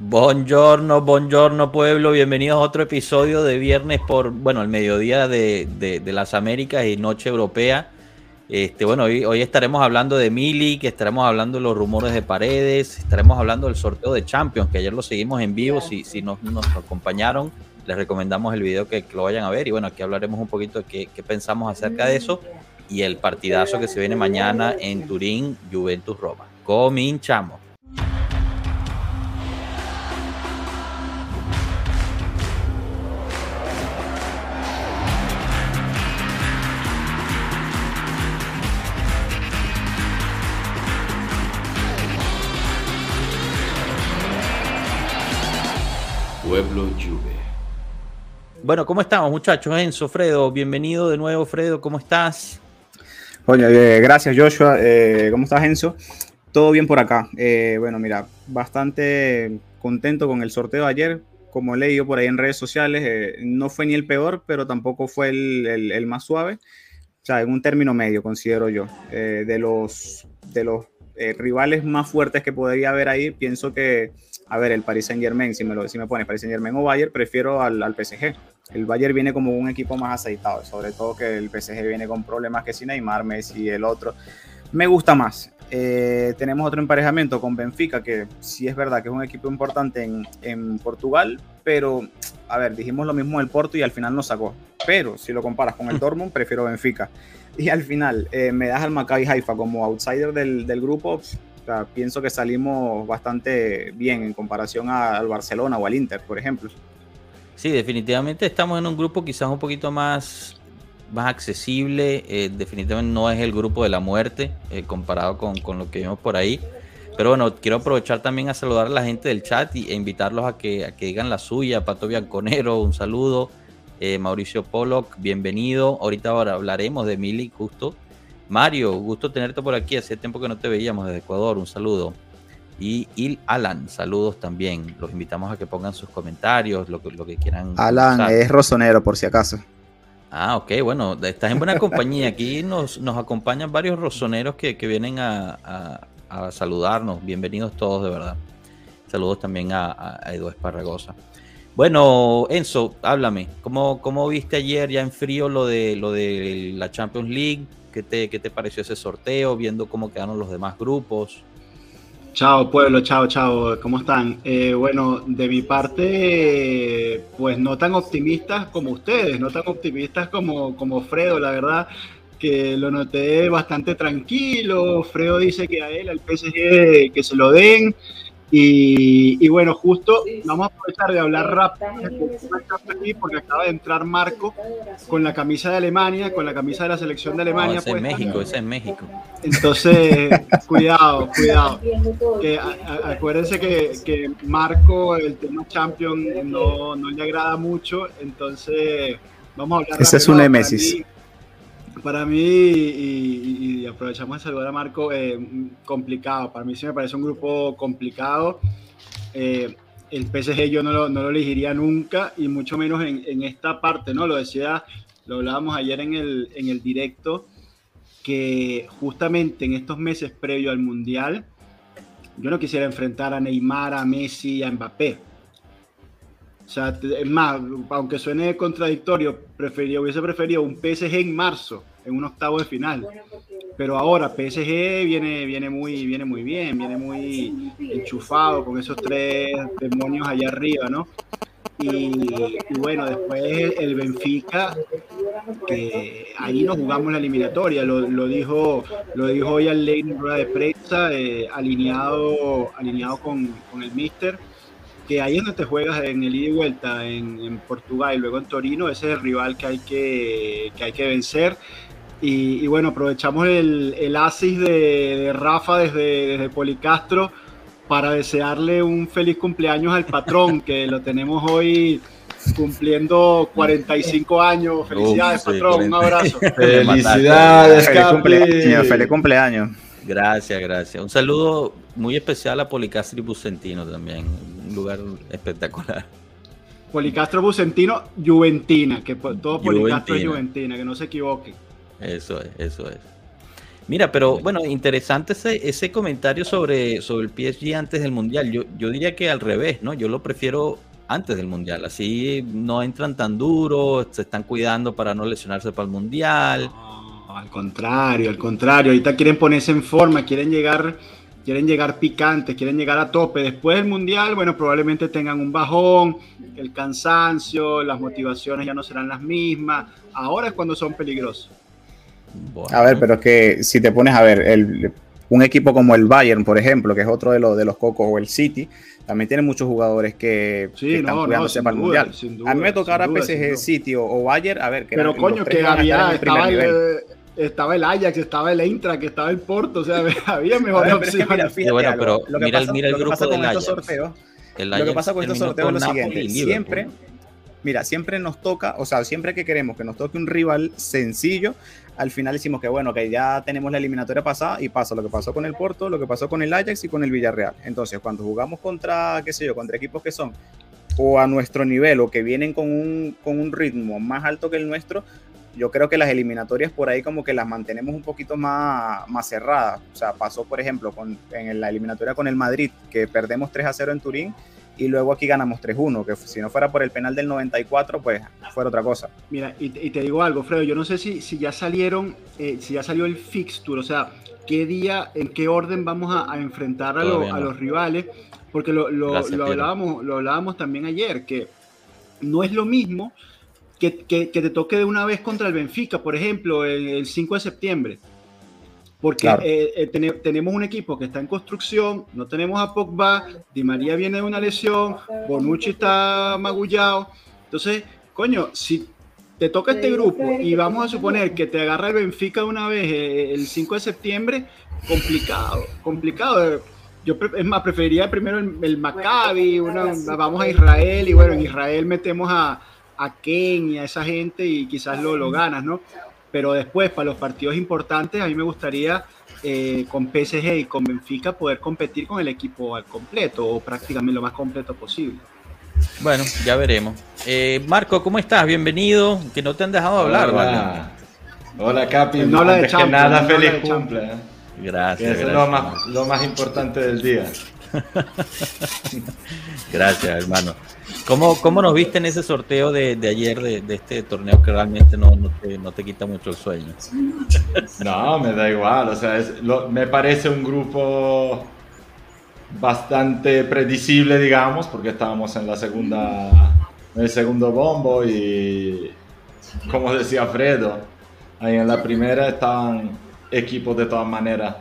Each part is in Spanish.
Buongiorno, buongiorno pueblo, bienvenidos a otro episodio de viernes por, bueno, el mediodía de, de, las Américas y noche europea. Este, bueno, hoy, hoy estaremos hablando de Mili, que estaremos hablando de los rumores de paredes, estaremos hablando del sorteo de Champions, que ayer lo seguimos en vivo, si, si nos, acompañaron, les recomendamos el video que, lo vayan a ver y bueno, aquí hablaremos un poquito de qué, qué pensamos acerca de eso y el partidazo que se viene mañana en Turín, Juventus-Roma. Cominchamos. Pueblo Juve. Bueno, ¿cómo estamos muchachos? Enzo, Fredo, bienvenido de nuevo, Fredo, ¿cómo estás? Oye, gracias Joshua, eh, ¿cómo estás Enzo? Todo bien por acá. Eh, bueno, mira, bastante contento con el sorteo de ayer. Como he leído por ahí en redes sociales, eh, no fue ni el peor, pero tampoco fue el, más suave. O sea, en un término medio, considero yo. de los, de los rivales más fuertes que podría haber ahí, pienso que a ver, el Paris Saint Germain, si me, lo, si me pone Paris Saint Germain o Bayern, prefiero al, al, PSG. El Bayern viene como un equipo más aceitado, sobre todo que el PSG viene con problemas que si Neymar, Messi y el otro. Me gusta más. Eh, tenemos otro emparejamiento con Benfica, que sí es verdad que es un equipo importante en, en, Portugal, pero, a ver, dijimos lo mismo del Porto y al final nos sacó. Pero si lo comparas con el Dortmund, prefiero Benfica. Y al final eh, me das al Maccabi Haifa como outsider del, del grupo, pienso que salimos bastante bien en comparación al Barcelona o al Inter, por ejemplo. Sí, definitivamente estamos en un grupo quizás un poquito más, más accesible. Eh, definitivamente no es el grupo de la muerte eh, comparado con, lo que vimos por ahí. Pero bueno, quiero aprovechar también a saludar a la gente del chat y, e invitarlos a que, a que digan la suya. Pato Bianconero, un saludo. Eh, Mauricio Pollock, bienvenido. Ahorita ahora hablaremos de Mili, justo. Mario, gusto tenerte por aquí. Hace tiempo que no te veíamos desde Ecuador. Un saludo. Y Il Alan, saludos también. Los invitamos a que pongan sus comentarios, lo que, lo que quieran. Alan es rosonero, por si acaso. Ah, ok, bueno, estás en buena compañía. Aquí nos, nos acompañan varios rosoneros que, vienen a, saludarnos. Bienvenidos todos, de verdad. Saludos también a, a Edu Esparragosa. Bueno, Enzo, háblame. ¿Cómo, ¿Cómo viste ayer ya en frío lo de, lo de la Champions League? ¿Qué te, ¿Qué te pareció ese sorteo? Viendo cómo quedaron los demás grupos. Chao pueblo, chao, chao, ¿cómo están? Eh, bueno, de mi parte, pues no tan optimistas como ustedes, no tan optimistas como, como Fredo, la verdad que lo noté bastante tranquilo. Fredo dice que a él, al PSG, que se lo den. Y, bueno, justo vamos a aprovechar de hablar rápido porque acaba de entrar Marco con la camisa de Alemania, con la camisa de la selección de Alemania. No, es en México, es en México. Entonces, cuidado, cuidado. Que, acuérdense que, que, Marco, el tema Champions, no, no, le agrada mucho. Entonces, vamos a hablar. Ese es un Nemesis para mí, y, aprovechamos de saludar a Marco, eh, complicado. Para mí sí me parece un grupo complicado. Eh, el PSG yo no lo, no lo, elegiría nunca, y mucho menos en, en, esta parte, ¿no? Lo decía, lo hablábamos ayer en el, en el directo, que justamente en estos meses previo al Mundial, yo no quisiera enfrentar a Neymar, a Messi, a Mbappé. O sea, es más, aunque suene contradictorio, prefería, hubiese preferido un PSG en marzo, en un octavo de final. Pero ahora PSG viene, viene, muy, viene muy bien, viene muy enchufado con esos tres demonios allá arriba, ¿no? Y, bueno, después el Benfica, que ahí nos jugamos la eliminatoria, lo, dijo, lo dijo hoy al ley en rueda de prensa, eh, alineado, alineado con, con el Mister que ahí es donde te juegas en el ida y vuelta en, Portugal y luego en Torino, ese es el rival que hay que, hay que vencer. Y, bueno, aprovechamos el, el asis de, Rafa desde, desde Policastro para desearle un feliz cumpleaños al patrón, que lo tenemos hoy cumpliendo 45 años. Felicidades, patrón, un abrazo. Felicidades, feliz cumpleaños, feliz cumpleaños. Gracias, gracias. Un saludo muy especial a Policastro y Bucentino también, lugar espectacular. Policastro Bucentino, Juventina, que todo Policastro es Juventina, que no se equivoque. Eso es, eso es. Mira, pero bueno, interesante ese, ese comentario sobre, sobre el PSG antes del Mundial. Yo, yo diría que al revés, ¿no? Yo lo prefiero antes del Mundial. Así no entran tan duro, se están cuidando para no lesionarse para el Mundial. al contrario, al contrario. Ahorita quieren ponerse en forma, quieren llegar, quieren llegar picantes, quieren llegar a tope. Después del Mundial, bueno, probablemente tengan un bajón, el cansancio, las motivaciones ya no serán las mismas. Ahora es cuando son peligrosos. A ver, pero es que si te pones a ver, el, un equipo como el Bayern, por ejemplo, que es otro de, los de los cocos, o el City, también tiene muchos jugadores que, están cuidándose para el Mundial. a mí me toca ahora PSG City o, Bayern, a ver. Que pero coño, que había, estaba el, estaba el Ajax, estaba el Eintracht, estaba el Porto, o sea, había mejores opciones. bueno, pero mira, mira, el grupo del Ajax. Sorteos, lo que pasa con estos sorteos es lo siguiente, siempre mira, siempre nos toca, o sea, siempre que queremos que nos toque un rival sencillo, al final decimos que bueno, que ya tenemos la eliminatoria pasada y pasa lo que pasó con el Porto, lo que pasó con el Ajax y con el Villarreal. Entonces, cuando jugamos contra, qué sé yo, contra equipos que son o a nuestro nivel o que vienen con un, con un ritmo más alto que el nuestro, yo creo que las eliminatorias por ahí como que las mantenemos un poquito más, más cerradas. O sea, pasó, por ejemplo, con, en la eliminatoria con el Madrid, que perdemos 3 a 0 en Turín y luego aquí ganamos 3-1, que si no fuera por el penal del 94, pues fuera otra cosa. Mira, y, te digo algo, Fredo, yo no sé si, si ya salieron, eh, si ya salió el fixture, o sea, qué día, en qué orden vamos a, enfrentar a, los rivales, porque lo, lo, hablábamos, lo hablábamos también ayer, que no es lo mismo que, que, te toque de una vez contra el Benfica, por ejemplo, el 5 de septiembre porque eh, eh, tenemos un equipo que está en construcción, no tenemos a Pogba, Di María viene de una lesión, Bonucci está magullado. Entonces, coño, si te toca este grupo y vamos a suponer que te agarra el Benfica una vez eh, el 5 de septiembre, complicado, complicado. Yo es más, preferiría primero el, Maccabi, vamos a Israel y bueno, en Israel metemos a, a Ken y a esa gente y quizás lo, lo ganas, ¿no? pero después para los partidos importantes a mí me gustaría eh, con PSG y con Benfica poder competir con el equipo al completo o prácticamente lo más completo posible. Bueno, ya veremos. Eh, Marco, ¿cómo estás? Bienvenido. Que no te han dejado hablar, Hola, Hola Capi. No habla de que nada, feliz cumple. Gracias. es Lo, más, lo más importante del día. gracias, hermano. ¿Cómo, ¿Cómo, nos viste en ese sorteo de, de ayer de, este torneo que realmente no, no, te, no, te, quita mucho el sueño? No, me da igual. O sea, es, lo, me parece un grupo bastante predecible, digamos, porque estábamos en la segunda, en el segundo bombo y, como decía Fredo, ahí en la primera estaban equipos de todas maneras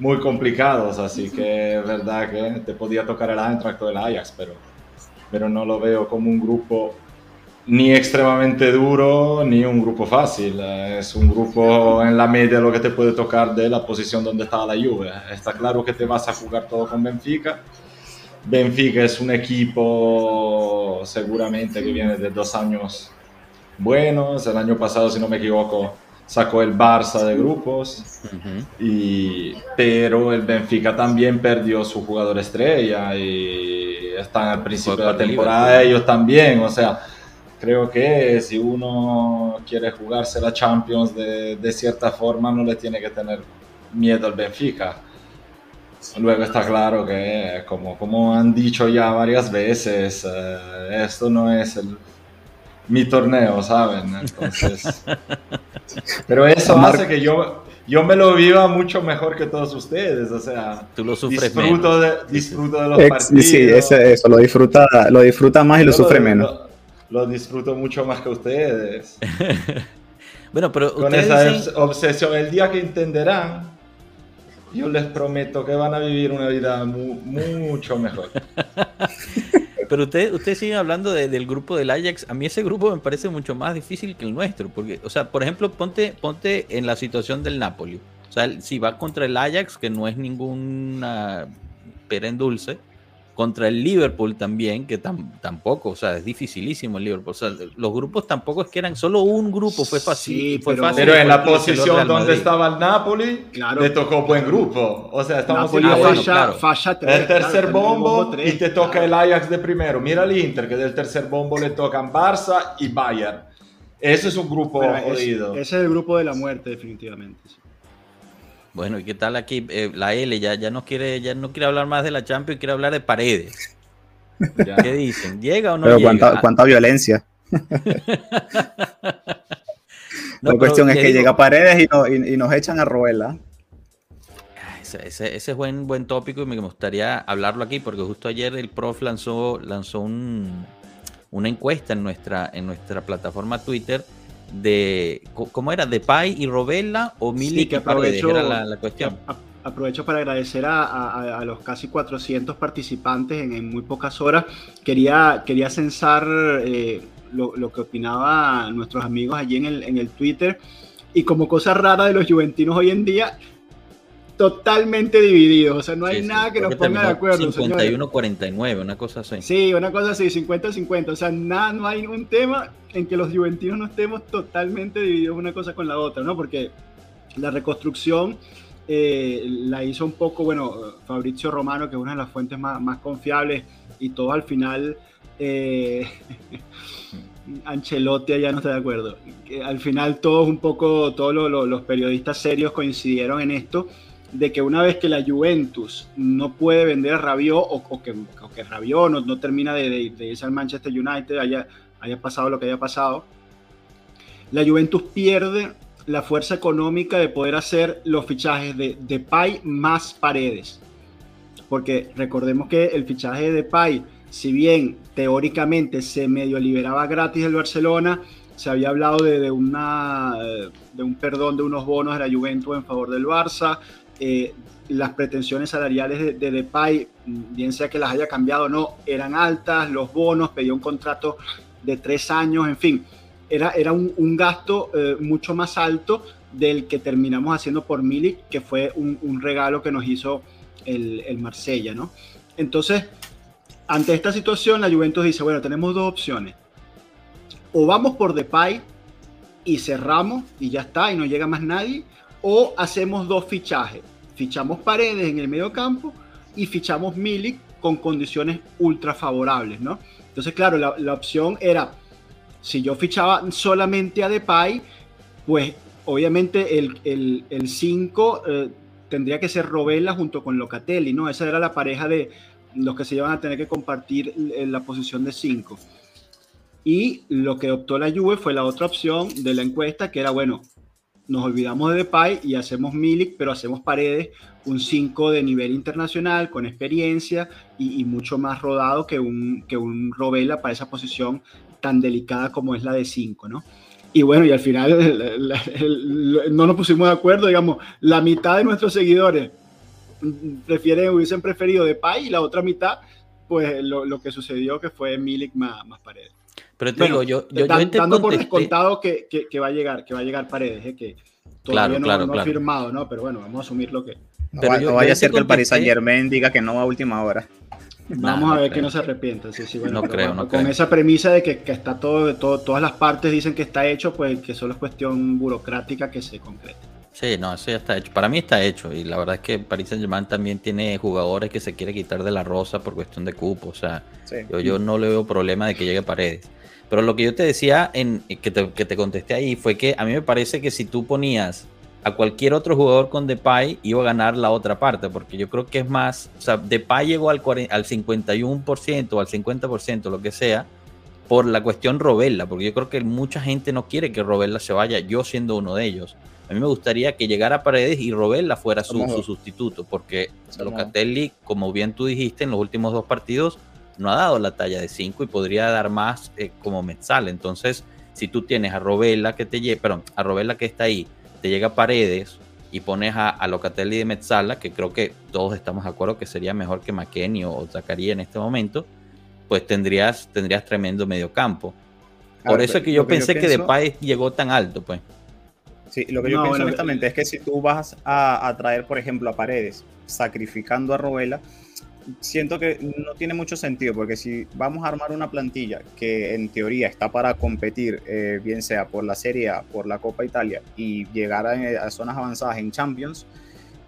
muy complicados, así que es verdad que te podía tocar el Eintracht o el Ajax, pero pero no lo veo como un grupo ni extremadamente duro ni un grupo fácil. Es un grupo en la media lo que te puede tocar de la posición donde está la Juve. Está claro que te vas a jugar todo con Benfica. Benfica es un equipo seguramente que viene de dos años buenos. El año pasado, si no me equivoco, sacó el Barça de grupos, y, pero el Benfica también perdió su jugador estrella y están al principio de la temporada ellos también, o sea, creo que si uno quiere jugarse la Champions de, de, cierta forma no le tiene que tener miedo al Benfica. Luego está claro que, como, como han dicho ya varias veces, eh, esto no es el mi torneo, ¿saben? Entonces. Pero eso hace que yo, yo me lo viva mucho mejor que todos ustedes, o sea. Tú lo sufres disfruto De, disfruto de los partidos. Sí, eso, lo disfruta, lo disfruta más y lo, sufre menos. Lo, disfruto mucho más que ustedes. bueno, pero. Con esa obsesión, el día que entenderán, yo les prometo que van a vivir una vida mucho mejor. pero usted, usted sigue hablando del grupo del Ajax. A mí ese grupo me parece mucho más difícil que el nuestro. Porque, o sea, por ejemplo, ponte, ponte en la situación del Napoli. O sea, si va contra el Ajax, que no es ninguna pera en dulce, contra el Liverpool también, que tampoco, o sea, es dificilísimo el Liverpool. O sea, los grupos tampoco es que eran solo un grupo, fue fácil. fue pero, fácil pero en la posición donde estaba el Napoli, le tocó buen grupo. O sea, estamos en el tercer bombo, y te toca el Ajax de primero. Mira el Inter, que del tercer bombo le tocan Barça y Bayern. Ese es un grupo jodido. ese es el grupo de la muerte, definitivamente. Bueno, ¿y qué tal aquí eh, la L? Ya, ya no quiere, ya no quiere hablar más de la Champions, quiere hablar de paredes. ¿Qué dicen? ¿Llega o no Pero llega? Cuánta, violencia. la cuestión es que llega a paredes y, nos echan a Roela. Ese, es buen, buen tópico y me gustaría hablarlo aquí porque justo ayer el prof lanzó, lanzó una encuesta en nuestra, en nuestra plataforma Twitter de cómo era de Pai y Robella o Mili que aprovecho, era la, cuestión. aprovecho para agradecer a, los casi 400 participantes en, muy pocas horas. Quería, quería censar eh, lo, que opinaban nuestros amigos allí en el, en el Twitter. Y como cosa rara de los juventinos hoy en día, totalmente divididos. O sea, no hay nada que nos ponga de acuerdo. 51-49, una cosa así. Sí, una cosa así, 50-50. O sea, nada, no hay un tema en que los juventinos no estemos totalmente divididos una cosa con la otra, ¿no? Porque la reconstrucción eh, la hizo un poco, bueno, Fabrizio Romano, que es una de las fuentes más, más confiables, y todo al final. Eh, Ancelotti ya no está de acuerdo. al final todos un poco, todos los periodistas serios coincidieron en esto de que una vez que la Juventus no puede vender a Rabiot o, que, que Rabiot no, termina de, irse al Manchester United, haya, haya pasado lo que haya pasado, la Juventus pierde la fuerza económica de poder hacer los fichajes de Depay más paredes. Porque recordemos que el fichaje de Depay, si bien teóricamente se medio liberaba gratis el Barcelona, se había hablado de, una, de un perdón de unos bonos de la Juventus en favor del Barça, eh, las pretensiones salariales de, Depay, bien sea que las haya cambiado o no, eran altas, los bonos, pedía un contrato de tres años, en fin, era, era un, gasto eh, mucho más alto del que terminamos haciendo por Milik, que fue un, regalo que nos hizo el, el, Marsella, ¿no? Entonces, ante esta situación, la Juventus dice, bueno, tenemos dos opciones. O vamos por Depay y cerramos y ya está, y no llega más nadie, o hacemos dos fichajes. Fichamos Paredes en el medio campo y fichamos Milik con condiciones ultra favorables, ¿no? Entonces, claro, la, opción era, si yo fichaba solamente a Depay, pues obviamente el 5 eh, tendría que ser Robela junto con Locatelli, ¿no? Esa era la pareja de los que se iban a tener que compartir la posición de 5. Y lo que optó la Juve fue la otra opción de la encuesta, que era, bueno, nos olvidamos de Depay y hacemos Milik, pero hacemos Paredes, un 5 de nivel internacional, con experiencia y, mucho más rodado que un, que un Robela para esa posición tan delicada como es la de 5, ¿no? Y bueno, y al final no nos pusimos de acuerdo, digamos, la mitad de nuestros seguidores prefieren, hubiesen preferido Depay y la otra mitad, pues lo, que sucedió que fue Milik más, más Paredes. Pero te digo, yo, yo, dando por descontado que, que, va a llegar, que va a llegar Paredes, ¿eh? que todavía no, ha firmado, ¿no? Pero bueno, vamos a asumir lo que. No, pero vaya a ser que el Paris Saint Germain diga que no va a última hora. Vamos a ver que no se arrepienta. Sí, sí, bueno, no creo, no Con esa premisa de que, que está todo, todo, todas las partes dicen que está hecho, pues que solo es cuestión burocrática que se concrete. Sí, no, eso ya está hecho. Para mí está hecho. Y la verdad es que Paris Saint Germain también tiene jugadores que se quiere quitar de la rosa por cuestión de cupo. O sea, yo, yo no le veo problema de que llegue Paredes. Pero lo que yo te decía, en, que, te, que te contesté ahí, fue que a mí me parece que si tú ponías a cualquier otro jugador con Depay, iba a ganar la otra parte, porque yo creo que es más, o sea, Depay llegó al, al 51% o al 50%, lo que sea, por la cuestión Robella, porque yo creo que mucha gente no quiere que Robella se vaya, yo siendo uno de ellos. A mí me gustaría que llegara Paredes y Robella fuera su, su sustituto, porque Locatelli, como bien tú dijiste, en los últimos dos partidos no ha dado la talla de 5 y podría dar más eh, como Metzal. Entonces, si tú tienes a Robela que te perdón, a Robela que está ahí, te llega a Paredes y pones a, Locatelli de Metzala, que creo que todos estamos de acuerdo que sería mejor que McKenny o, Zacarías en este momento, pues tendrías, tendrías tremendo mediocampo. Por eso es que yo pensé que, de Depay llegó tan alto, pues. Sí, lo que yo pienso honestamente es que si tú vas a, a, traer, por ejemplo, a Paredes, sacrificando a Robela, siento que no tiene mucho sentido, porque si vamos a armar una plantilla que en teoría está para competir, eh, bien sea por la Serie A, por la Copa Italia y llegar a, zonas avanzadas en Champions,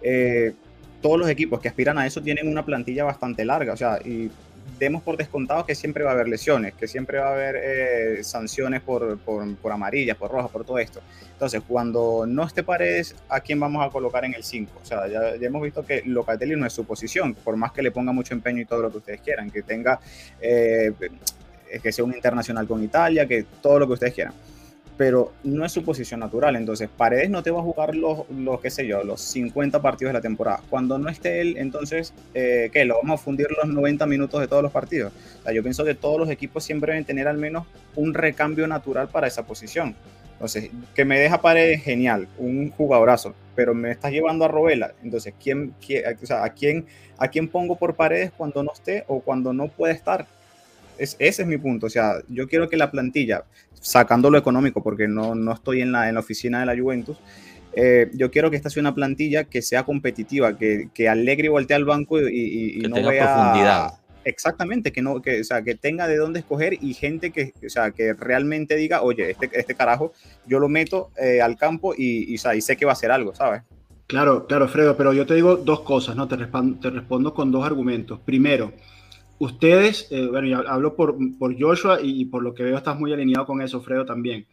eh, todos los equipos que aspiran a eso tienen una plantilla bastante larga, o sea, y demos por descontado que siempre va a haber lesiones, que siempre va a haber eh, sanciones por, por, amarillas, por rojas, por todo esto. Entonces, cuando no esté Paredes, ¿a quién vamos a colocar en el 5? O sea, ya, ya, hemos visto que Locatelli no es su posición, por más que le ponga mucho empeño y todo lo que ustedes quieran, que tenga, eh, que sea un internacional con Italia, que todo lo que ustedes quieran pero no es su posición natural. Entonces, Paredes no te va a jugar los, los qué sé yo, los 50 partidos de la temporada. Cuando no esté él, entonces, eh, ¿qué? ¿Lo vamos a fundir los 90 minutos de todos los partidos? Yo pienso que todos los equipos siempre deben tener al menos un recambio natural para esa posición. Entonces, que me deja Paredes, genial, un jugadorazo, pero me estás llevando a Robela. Entonces, ¿quién, quién, ¿a, quién, ¿a quién pongo por Paredes cuando no esté o cuando no puede estar? Es, ese es mi punto. O sea, yo quiero que la plantilla, sacando lo económico, porque no, no estoy en la, en la oficina de la Juventus, eh, yo quiero que esta sea una plantilla que sea competitiva, que, que Allegri voltee al banco y, y, y que no tenga vea... profundidad. Exactamente, que no, que, o sea, que tenga de dónde escoger y gente que, o sea, que realmente diga, oye, este, este carajo, yo lo meto eh, al campo y, y, o sea, y sé que va a hacer algo, ¿sabes? Claro, claro, Fredo, pero yo te digo dos cosas, ¿no? Te respondo, te respondo con dos argumentos. Primero, ustedes, eh, bueno, yo hablo por, por Joshua y, por lo que veo estás muy alineado con eso, Fredo, también,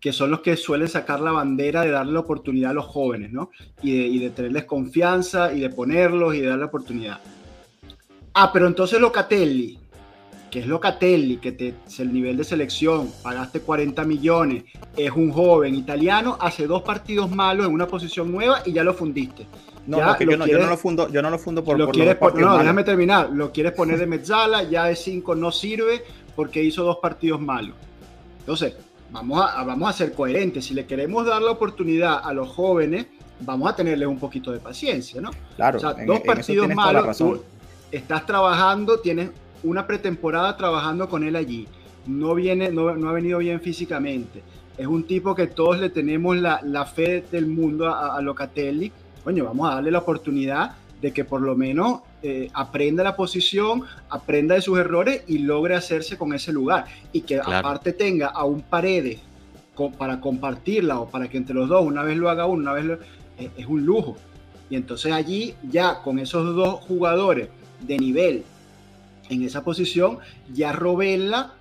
que son los que suelen sacar la bandera de darle la oportunidad a los jóvenes, ¿no? Y de, y de tenerles confianza y de ponerlos y de darle oportunidad. Ah, pero entonces Locatelli, que es Locatelli, que te, es el nivel de selección, pagaste 40 millones, es un joven italiano, hace dos partidos malos en una posición nueva y ya lo fundiste. No, ya yo, no, quieres, yo, no, lo fundo, yo no lo fundo por, lo por quieres por, No, malos. déjame terminar. Lo quieres poner de mezzala, ya de 5 no sirve porque hizo dos partidos malos. Entonces, vamos a, vamos a ser coherentes. Si le queremos dar la oportunidad a los jóvenes, vamos a tenerles un poquito de paciencia, ¿no? Claro. O sea, dos en, partidos malos, tú estás trabajando, tienes una pretemporada trabajando con él allí. No, viene, no, no ha venido bien físicamente. Es un tipo que todos le tenemos la, la fe del mundo a, a Locatelli coño, vamos a darle la oportunidad de que por lo menos eh, aprenda la posición, aprenda de sus errores y logre hacerse con ese lugar. Y que claro. aparte tenga a un paredes con, para compartirla o para que entre los dos, una vez lo haga uno, una vez lo, eh, es un lujo. Y entonces allí ya con esos dos jugadores de nivel en esa posición, ya Robella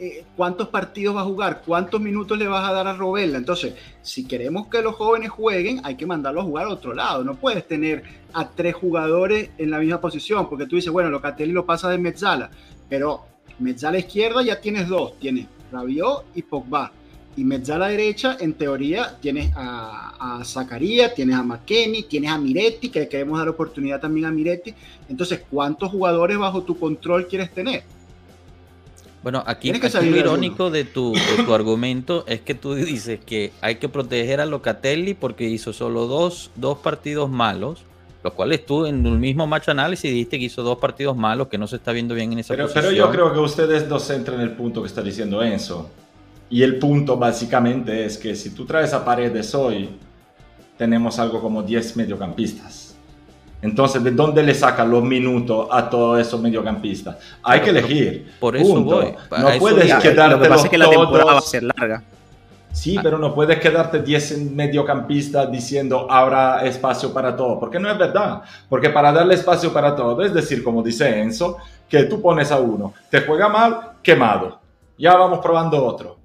eh, cuántos partidos va a jugar, cuántos minutos le vas a dar a Robella. Entonces, si queremos que los jóvenes jueguen, hay que mandarlos a jugar a otro lado. No puedes tener a tres jugadores en la misma posición, porque tú dices, bueno, Locatelli lo pasa de Mezzala, pero Mezzala izquierda ya tienes dos, tienes Rabiot y Pogba. Y Mezzala derecha, en teoría, tienes a, a Zacarías, tienes a McKenny, tienes a Miretti, que queremos dar oportunidad también a Miretti. Entonces, ¿cuántos jugadores bajo tu control quieres tener? Bueno, aquí, aquí lo irónico de tu, de tu argumento es que tú dices que hay que proteger a Locatelli porque hizo solo dos, dos partidos malos, los cuales tú en el mismo match análisis dijiste que hizo dos partidos malos, que no se está viendo bien en esa pero, posición. Pero yo creo que ustedes no centran en el punto que está diciendo Enzo. Y el punto básicamente es que si tú traes a Paredes hoy, tenemos algo como 10 mediocampistas. Entonces, ¿de dónde le sacan los minutos a todos esos mediocampistas? Hay que elegir. Por eso punto. voy. No puedes quedarte Lo que pasa es que la temporada va a ser larga. Sí, ah. pero no puedes quedarte 10 mediocampistas diciendo habrá espacio para todo, porque no es verdad. Porque para darle espacio para todo, es decir, como dice Enzo, que tú pones a uno, te juega mal, quemado. Ya vamos probando otro.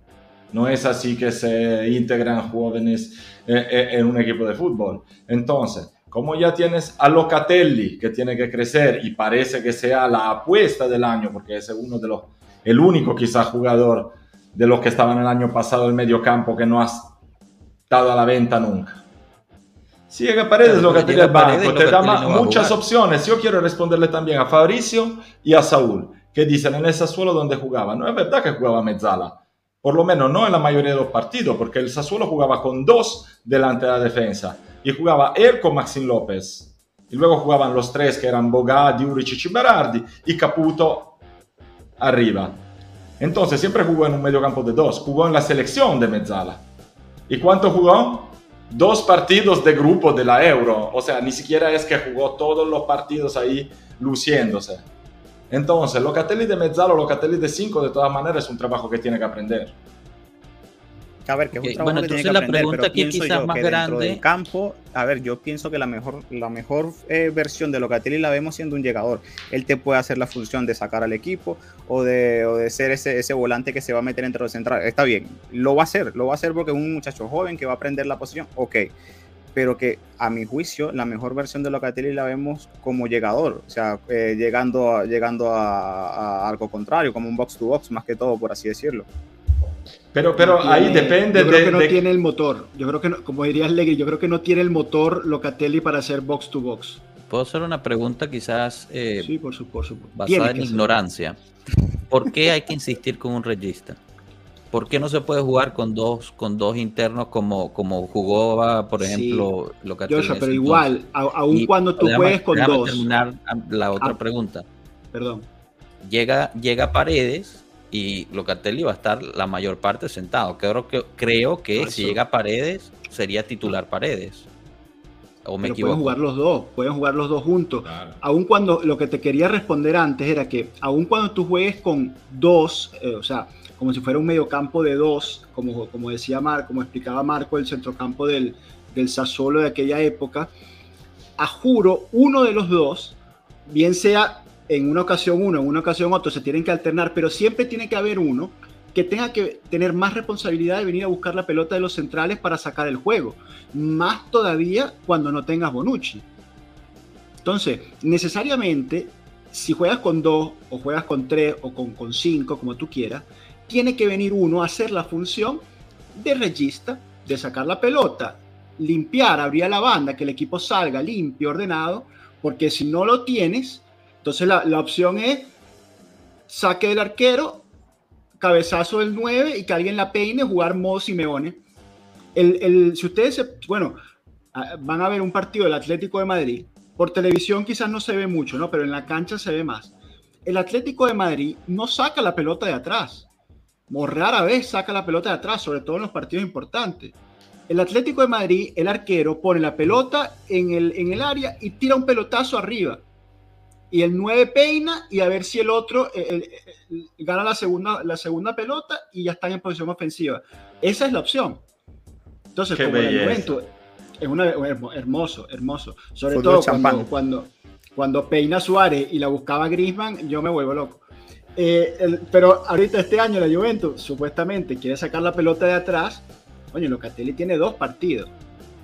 No es así que se integran jóvenes en un equipo de fútbol. Entonces, como ya tienes a Locatelli que tiene que crecer y parece que sea la apuesta del año, porque es uno de los, el único quizás jugador de los que estaban el año pasado en medio campo que no ha estado a la venta nunca. Si llega Paredes, Locatelli al banco, te da no muchas opciones. Yo quiero responderle también a Fabricio y a Saúl, que dicen en ese suelo donde jugaba. No es verdad que jugaba Mezzala. Por lo menos no en la mayoría de los partidos, porque el Sassuolo jugaba con dos delante de la defensa y jugaba él con Maxim López. Y luego jugaban los tres que eran Bogà, Diuric y Berardi y Caputo arriba. Entonces siempre jugó en un medio campo de dos, jugó en la selección de Mezzala. ¿Y cuánto jugó? Dos partidos de grupo de la Euro. O sea, ni siquiera es que jugó todos los partidos ahí luciéndose. Entonces, Locatelli de Mezzala o Locatelli de 5, de todas maneras, es un trabajo que tiene que aprender. A ver, que es un trabajo que tiene que aprender, pero pienso yo que dentro del campo, a ver, yo pienso que la mejor, la mejor eh, versión de Locatelli la vemos siendo un llegador. Él te puede hacer la función de sacar al equipo o de, o de ser ese, ese volante que se va a meter entre los centrales. Está bien, lo va a hacer, lo va a hacer porque es un muchacho joven que va a aprender la posición, ok. Pero que a mi juicio la mejor versión de Locatelli la vemos como llegador, o sea, eh, llegando, a, llegando a, a algo contrario, como un box to box más que todo, por así decirlo. Pero, pero ahí depende yo creo que no tiene el motor. Yo creo que, como dirías Legri, yo creo que no tiene el motor Locatelli para hacer box to box. Puedo hacer una pregunta quizás eh, sí, por supuesto. basada en ignorancia. ¿Por qué hay que insistir con un regista? ¿Por qué no se puede jugar con dos, con dos internos como, como jugó, por ejemplo, sí. Locatelli? pero igual, aun cuando tú juegues con dos. terminar la otra ah, pregunta. Perdón. Llega, llega Paredes y Locatelli va a estar la mayor parte sentado. Creo que, creo que si llega a Paredes, sería titular Paredes. ¿O me equivoco? Pueden jugar los dos, pueden jugar los dos juntos. Aún cuando lo que te quería responder antes era que, aun cuando tú juegues con dos, eh, o sea, como si fuera un mediocampo de dos, como, como decía Marco, como explicaba Marco, el centrocampo del, del Sassuolo de aquella época, a juro, uno de los dos, bien sea en una ocasión uno, en una ocasión otro, se tienen que alternar, pero siempre tiene que haber uno que tenga que tener más responsabilidad de venir a buscar la pelota de los centrales para sacar el juego. Más todavía cuando no tengas Bonucci. Entonces, necesariamente, si juegas con dos, o juegas con tres, o con, con cinco, como tú quieras, tiene que venir uno a hacer la función de regista, de sacar la pelota, limpiar, abrir la banda, que el equipo salga limpio, ordenado, porque si no lo tienes, entonces la, la opción es saque del arquero, cabezazo del 9 y que alguien la peine, jugar modo Simeone. El, el, si ustedes, se, bueno, van a ver un partido del Atlético de Madrid, por televisión quizás no se ve mucho, ¿no? Pero en la cancha se ve más. El Atlético de Madrid no saca la pelota de atrás. Rara vez saca la pelota de atrás, sobre todo en los partidos importantes. El Atlético de Madrid, el arquero, pone la pelota en el, en el área y tira un pelotazo arriba y el 9 peina y a ver si el otro eh, gana la segunda, la segunda pelota y ya están en posición ofensiva. Esa es la opción. Entonces, como el momento es una, hermoso, hermoso. Sobre todo cuando, cuando, cuando, peina Suárez y la buscaba Grisman, yo me vuelvo loco. Eh, pero ahorita este año la Juventus supuestamente quiere sacar la pelota de atrás. Oye, Locatelli tiene dos partidos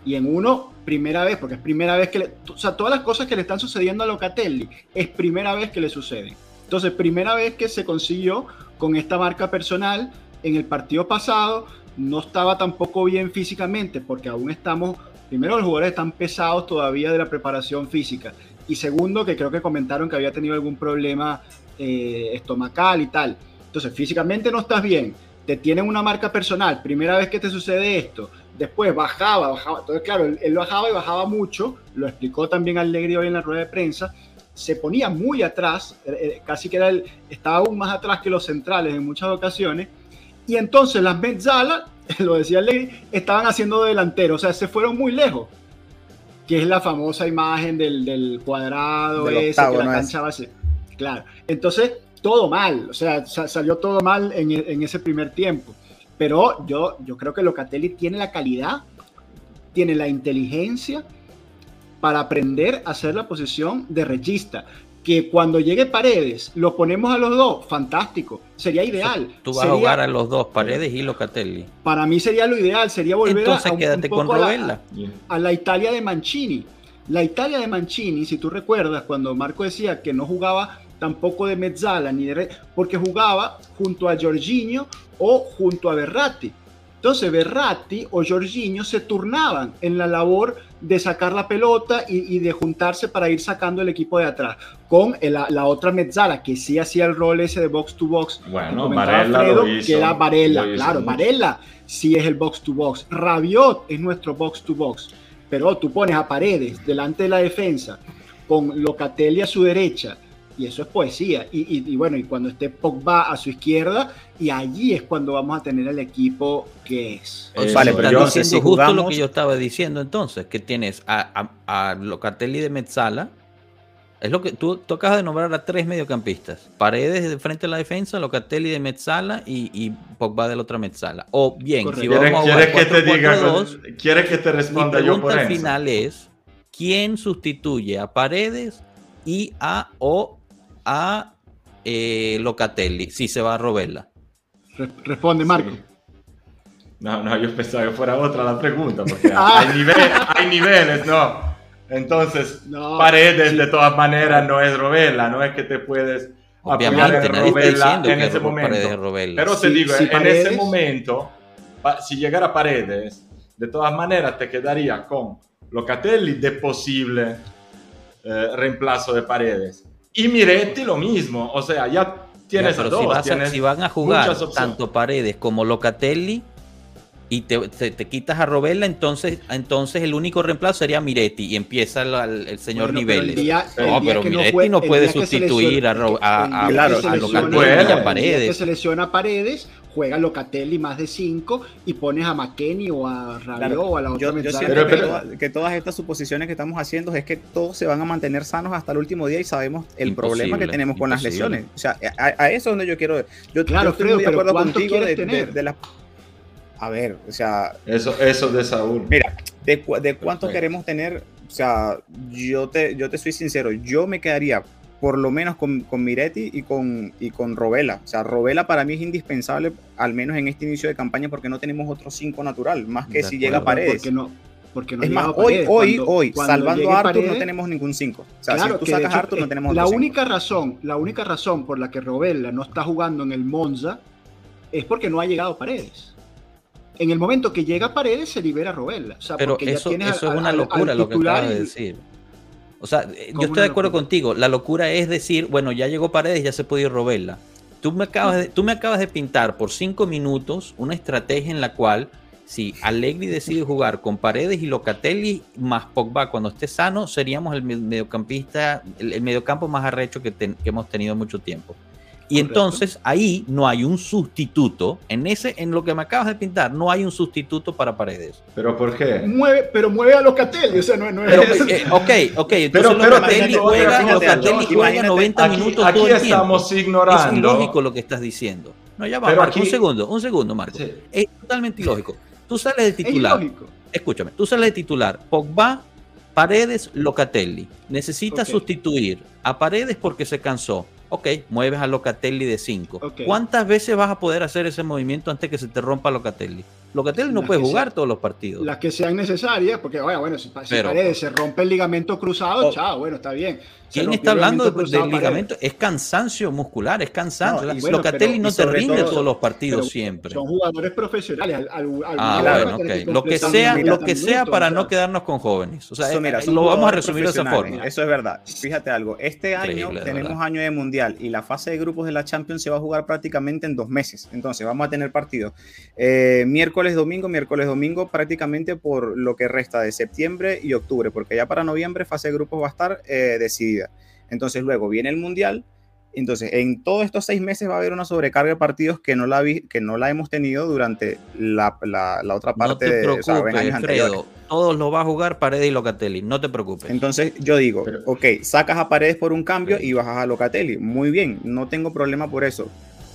y en uno, primera vez, porque es primera vez que le, o sea, todas las cosas que le están sucediendo a Locatelli es primera vez que le suceden. Entonces, primera vez que se consiguió con esta marca personal en el partido pasado, no estaba tampoco bien físicamente, porque aún estamos, primero los jugadores están pesados todavía de la preparación física, y segundo, que creo que comentaron que había tenido algún problema eh, estomacal y tal. Entonces, físicamente no estás bien, te tienen una marca personal, primera vez que te sucede esto, Después bajaba, bajaba. Entonces, claro, él, bajaba y bajaba mucho. Lo explicó también Allegri hoy en la rueda de prensa. Se ponía muy atrás, eh, eh, casi que era el, estaba aún más atrás que los centrales en muchas ocasiones. Y entonces las Mezzala, lo decía Allegri, estaban haciendo delantero. O sea, se fueron muy lejos. Que es la famosa imagen del, del cuadrado ese, que la cancha va a ser. Claro. Entonces, todo mal. O sea, salió todo mal en, en ese primer tiempo. Pero yo, yo creo que Locatelli tiene la calidad, tiene la inteligencia para aprender a hacer la posición de regista. Que cuando llegue Paredes, lo ponemos a los dos, fantástico, sería ideal. Tú vas a jugar a los dos, Paredes y Locatelli. Para mí sería lo ideal, sería volver a, un, poco a, la, a la Italia de Mancini. La Italia de Mancini, si tú recuerdas, cuando Marco decía que no jugaba tampoco de Mezzala, ni de porque jugaba junto a Jorginho o junto a Berratti. Entonces Berratti o Jorginho se turnaban en la labor de sacar la pelota y, de juntarse para ir sacando el equipo de atrás. Con la, otra Mezzala, que sí hacía el rol ese de box to box. Bueno, Varela lo hizo, que era Varela, claro, Varela sí es el box to box. Rabiot es nuestro box to box. Pero tú pones a Paredes delante de la defensa, con Locatelli a su derecha, y eso es poesía. Y, bueno, y cuando esté Pogba a su izquierda, y allí es cuando vamos a tener el equipo que es. vale, pero yo sé si justo lo que yo estaba diciendo entonces, que tienes a, a, Locatelli de Metzala Es lo que tú, tú acabas de nombrar a tres mediocampistas. Paredes de frente a la defensa, Locatelli de Metzala y, y Pogba de la otra Metzala. O bien, si ¿Quieres, vamos a jugar quieres que te diga, 4-4-2, quieres que te mi responda yo por pregunta al eso? final es ¿quién sustituye a Paredes y a o a eh, Locatelli si se va a Robella? Re- responde, Marco. Sí. No, no, yo pensaba que fuera otra la pregunta, porque Ah. hay, nive- hay niveles, ¿no? Entonces, No, Paredes sí. de todas maneras no es Robela, no es que te puedes apoyar Obviamente, en Robela diciendo en que ese momento. Pero te Si- digo, si en Paredes- ese momento, si llegara Paredes, de todas maneras te quedaría con Locatelli de posible eh, reemplazo de Paredes. Y Miretti lo mismo, o sea, ya tienes Ya, a pero dos. si, vas a- tienes si van a jugar tanto Paredes como Locatelli y te, te- te quitas a Robella, entonces, entonces el único reemplazo sería Miretti y empieza el, el- el señor Bueno, pero el Niveles. día- el no, pero Miretti no puede sustituir a, a, a- día claro, que se a lesiona- a Paredes. Juega Locatelli más de 5 y pones a McKenny o a Rabiot Claro, o a la otra yo, yo siento Pero- que, pero- toda- que todas estas suposiciones que estamos haciendo es que todos se van a mantener sanos hasta el último día y sabemos el problema que tenemos con las lesiones. O sea, a, a eso es donde yo quiero. Yo, Claro, yo estoy Fredo, muy de acuerdo ¿cuánto contigo de, de- tener? de las. A ver, o sea, Eso, eso de Saúl. Mira, de, de cuánto Ok. queremos tener, o sea, yo te, yo te soy sincero, yo me quedaría por lo menos con, con Miretti y con, y con Robela. O sea, Robela para mí es indispensable, al menos en este inicio de campaña, porque no tenemos otro 5 natural, más que De si acuerdo. llega Paredes. Porque no, porque no es más, hoy, Paredes. hoy, Cuando- hoy, cuando salvando a Arthur, no tenemos ningún 5. O sea, Claro, si tú sacas a Arthur, no eh, tenemos la otro cinco. única razón, la única razón por la que Robella no está jugando en el Monza es porque no ha llegado Paredes. En el momento que llega Paredes se libera Robella. O sea, Pero porque ya eso, tienes eso al- es una locura al lo que acabas de decir. O sea, eh, yo ¿Cómo estoy de acuerdo locura? contigo. La locura es decir, bueno, ya llegó Paredes, ya se puede ir Robella. Tú me acabas de, tú me acabas de pintar por cinco minutos una estrategia en la cual si Allegri decide jugar con Paredes y Locatelli más Pogba cuando esté sano, seríamos el me- mediocampista, el, el mediocampo más arrecho que, ten- que hemos tenido mucho tiempo. Y Correcto. entonces ahí no hay un sustituto. En ese, en lo que me acabas de pintar, no hay un sustituto para Paredes. ¿Pero por qué? Mueve, pero mueve a Locatelli, o sea, no, no Pero, es... eh, ok, ok, entonces Pero- pero Locatelli fíjate, juega, Locatelli juega 90 Aquí, minutos aquí todo el estamos tiempo. Es ignorando. ilógico lo que estás diciendo. No, ya va, Pero Marco, aquí- un segundo, un segundo, Marco. Sí. Es totalmente ilógico. Tú sales de Es titular, ilógico. escúchame, tú sales de titular, Pogba, Paredes, Locatelli. Necesitas sustituir a Paredes porque se cansó. Ok, mueves a Locatelli de 5. Ok. ¿Cuántas veces vas a poder hacer ese movimiento antes que se te rompa Locatelli? Locatelli no Las puede jugar sea- todos los partidos. Las que sean necesarias, porque bueno, bueno si, si Pero- Paredes se rompe el ligamento cruzado, Oh. chao, bueno, está bien. ¿Quién está hablando de, cruzado Paredes. ligamento? Es cansancio muscular, es cansancio. No, bueno, Locatelli pero- no te rinde todo- todos los partidos Pero siempre. Son jugadores profesionales. al- al- al- Ah, bueno, va a tener ok. Lo que sea, lo 90 que sea minutos, para o no quedarnos con jóvenes. O sea, Eso, mira, eh, lo vamos a resumir de esa forma. Eso es verdad. Fíjate algo. Este año Increíble, de tenemos año de mundial y la fase de grupos de la Champions se va a jugar prácticamente en dos meses. Entonces vamos a tener partidos eh, miércoles, domingo, miércoles, domingo, prácticamente por lo que resta de septiembre y octubre, porque ya para noviembre fase de grupos va a estar eh, decidida. Entonces luego viene el mundial. Entonces, en todos estos seis meses va a haber una sobrecarga de partidos que no la, vi, que no la hemos tenido durante la, la- la otra No parte te de o sea, años. Fredo. Todos los va a jugar Paredes y Locatelli. No te preocupes. Entonces yo digo, Pero- ok, sacas a Paredes por un cambio y bajas a Locatelli. Muy bien, no tengo problema por eso.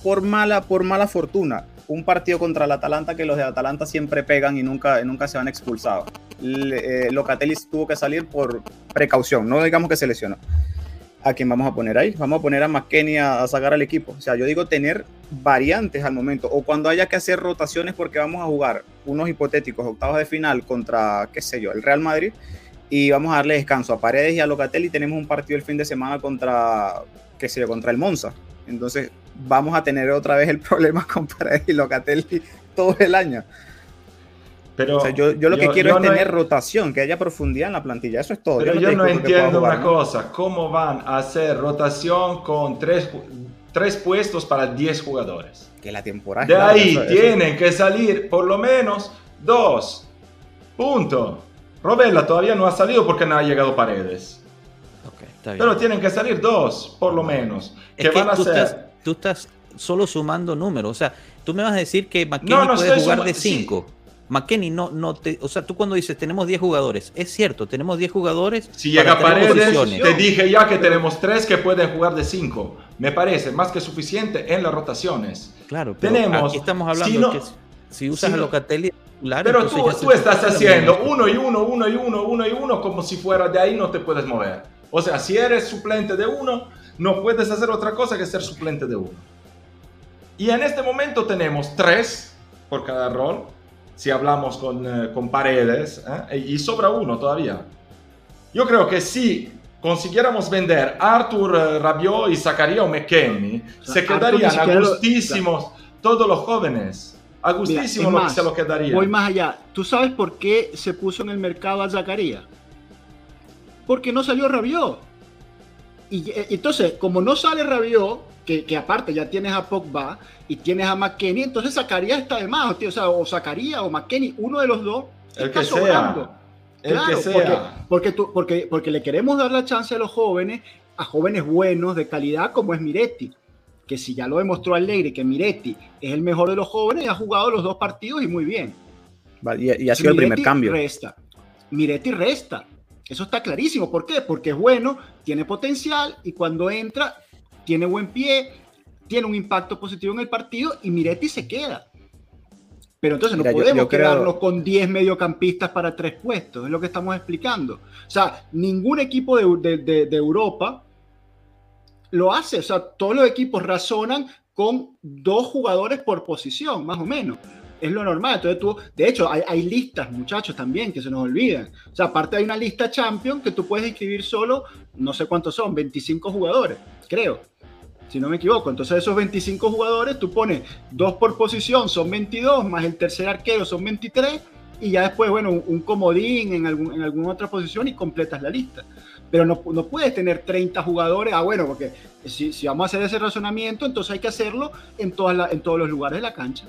Por mala, por mala fortuna, un partido contra el Atalanta que los de Atalanta siempre pegan y nunca, nunca se van expulsados. Eh, Locatelli tuvo que salir por precaución, no digamos que se lesionó. ¿A quién vamos a poner ahí? Vamos a poner a McKenny a, a sacar al equipo. O sea, yo digo tener variantes al momento. O cuando haya que hacer rotaciones porque vamos a jugar unos hipotéticos octavos de final contra, qué sé yo, el Real Madrid y vamos a darle descanso a Paredes y a Locatelli. Tenemos un partido el fin de semana contra, qué sé yo, contra el Monza. Entonces vamos a tener otra vez el problema con Paredes y Locatelli todo el año. Pero O sea, yo, yo lo que quiero yo es no tener en- rotación, que haya profundidad en la plantilla. Eso es todo. Pero yo no entiendo jugar, una ¿no? cosa, ¿cómo van a hacer rotación con tres, tres puestos para 10 jugadores? Que la temporada De ahí eso- eso- tienen que salir por lo menos dos. Punto. Robella todavía no ha salido porque no ha llegado Paredes. Pero tienen que salir dos, por lo menos. es ¿Qué que van a tú, hacer? estás, tú estás solo sumando números. O sea, tú me vas a decir que McKenny No, no puede jugar de sí. 5. McKenny no, no te. O sea, tú cuando dices tenemos 10 jugadores, es cierto, tenemos 10 jugadores. Si llega Paredes, te dije ya que tenemos 3 que pueden jugar de 5. Me parece más que suficiente en las rotaciones. Claro, pero tenemos, aquí estamos hablando si que si usas a Locatelli pero tú, tú estás haciendo uno y uno, uno y uno, uno y uno, como si fuera de ahí no te puedes mover. O sea, si eres suplente de uno, no puedes hacer otra cosa que ser suplente de uno. Y en este momento tenemos tres por cada rol, si hablamos con, eh, con paredes, ¿eh? y sobra uno todavía. Yo creo que si consiguiéramos vender Arthur eh, Rabiot y Zacarías o McKenny, se quedarían a gustísimos todos los jóvenes. A gustísimo lo que se lo quedaría. Voy más allá. ¿Tú sabes por qué se puso en el mercado a Zacarías? Porque no salió Rabiot. Y entonces, como no sale Rabiot, que, que, aparte ya tienes a Pogba y tienes a McKenny, entonces Zacarías está de más, tío. O sea, o Zacarías o McKenny, uno de los dos el está que sobrando. Sea. El que sea. Porque, porque, porque, porque le queremos dar la chance a los jóvenes, a jóvenes buenos, de calidad, como es Miretti que si ya lo demostró Alegre, que Miretti es el mejor de los jóvenes, ha jugado los dos partidos y muy bien. Y, ha sido el primer cambio. Resta. Miretti resta. Eso está clarísimo. ¿Por qué? Porque es bueno, tiene potencial y cuando entra, tiene buen pie, tiene un impacto positivo en el partido y Miretti se queda. Pero entonces no podemos quedarnos con 10 mediocampistas para tres puestos, es lo que estamos explicando. O sea, ningún equipo de, de, de Europa lo hace. O sea, todos los equipos razonan con dos jugadores por posición, más o menos. Es lo normal. Entonces tú, de hecho, hay, listas, muchachos, también, que se nos olvidan. O sea, aparte hay una lista champion que tú puedes inscribir solo, no sé cuántos son, 25 jugadores, creo. Si no me equivoco. Entonces esos 25 jugadores, tú pones dos por posición, son 22, más el tercer arquero son 23, y ya después, bueno, un, comodín en, algún, en alguna otra posición y completas la lista pero no, no, puedes tener 30 jugadores. Ah, bueno, porque si, si, vamos a hacer ese razonamiento, entonces hay que hacerlo en, todas en todos los lugares de la cancha.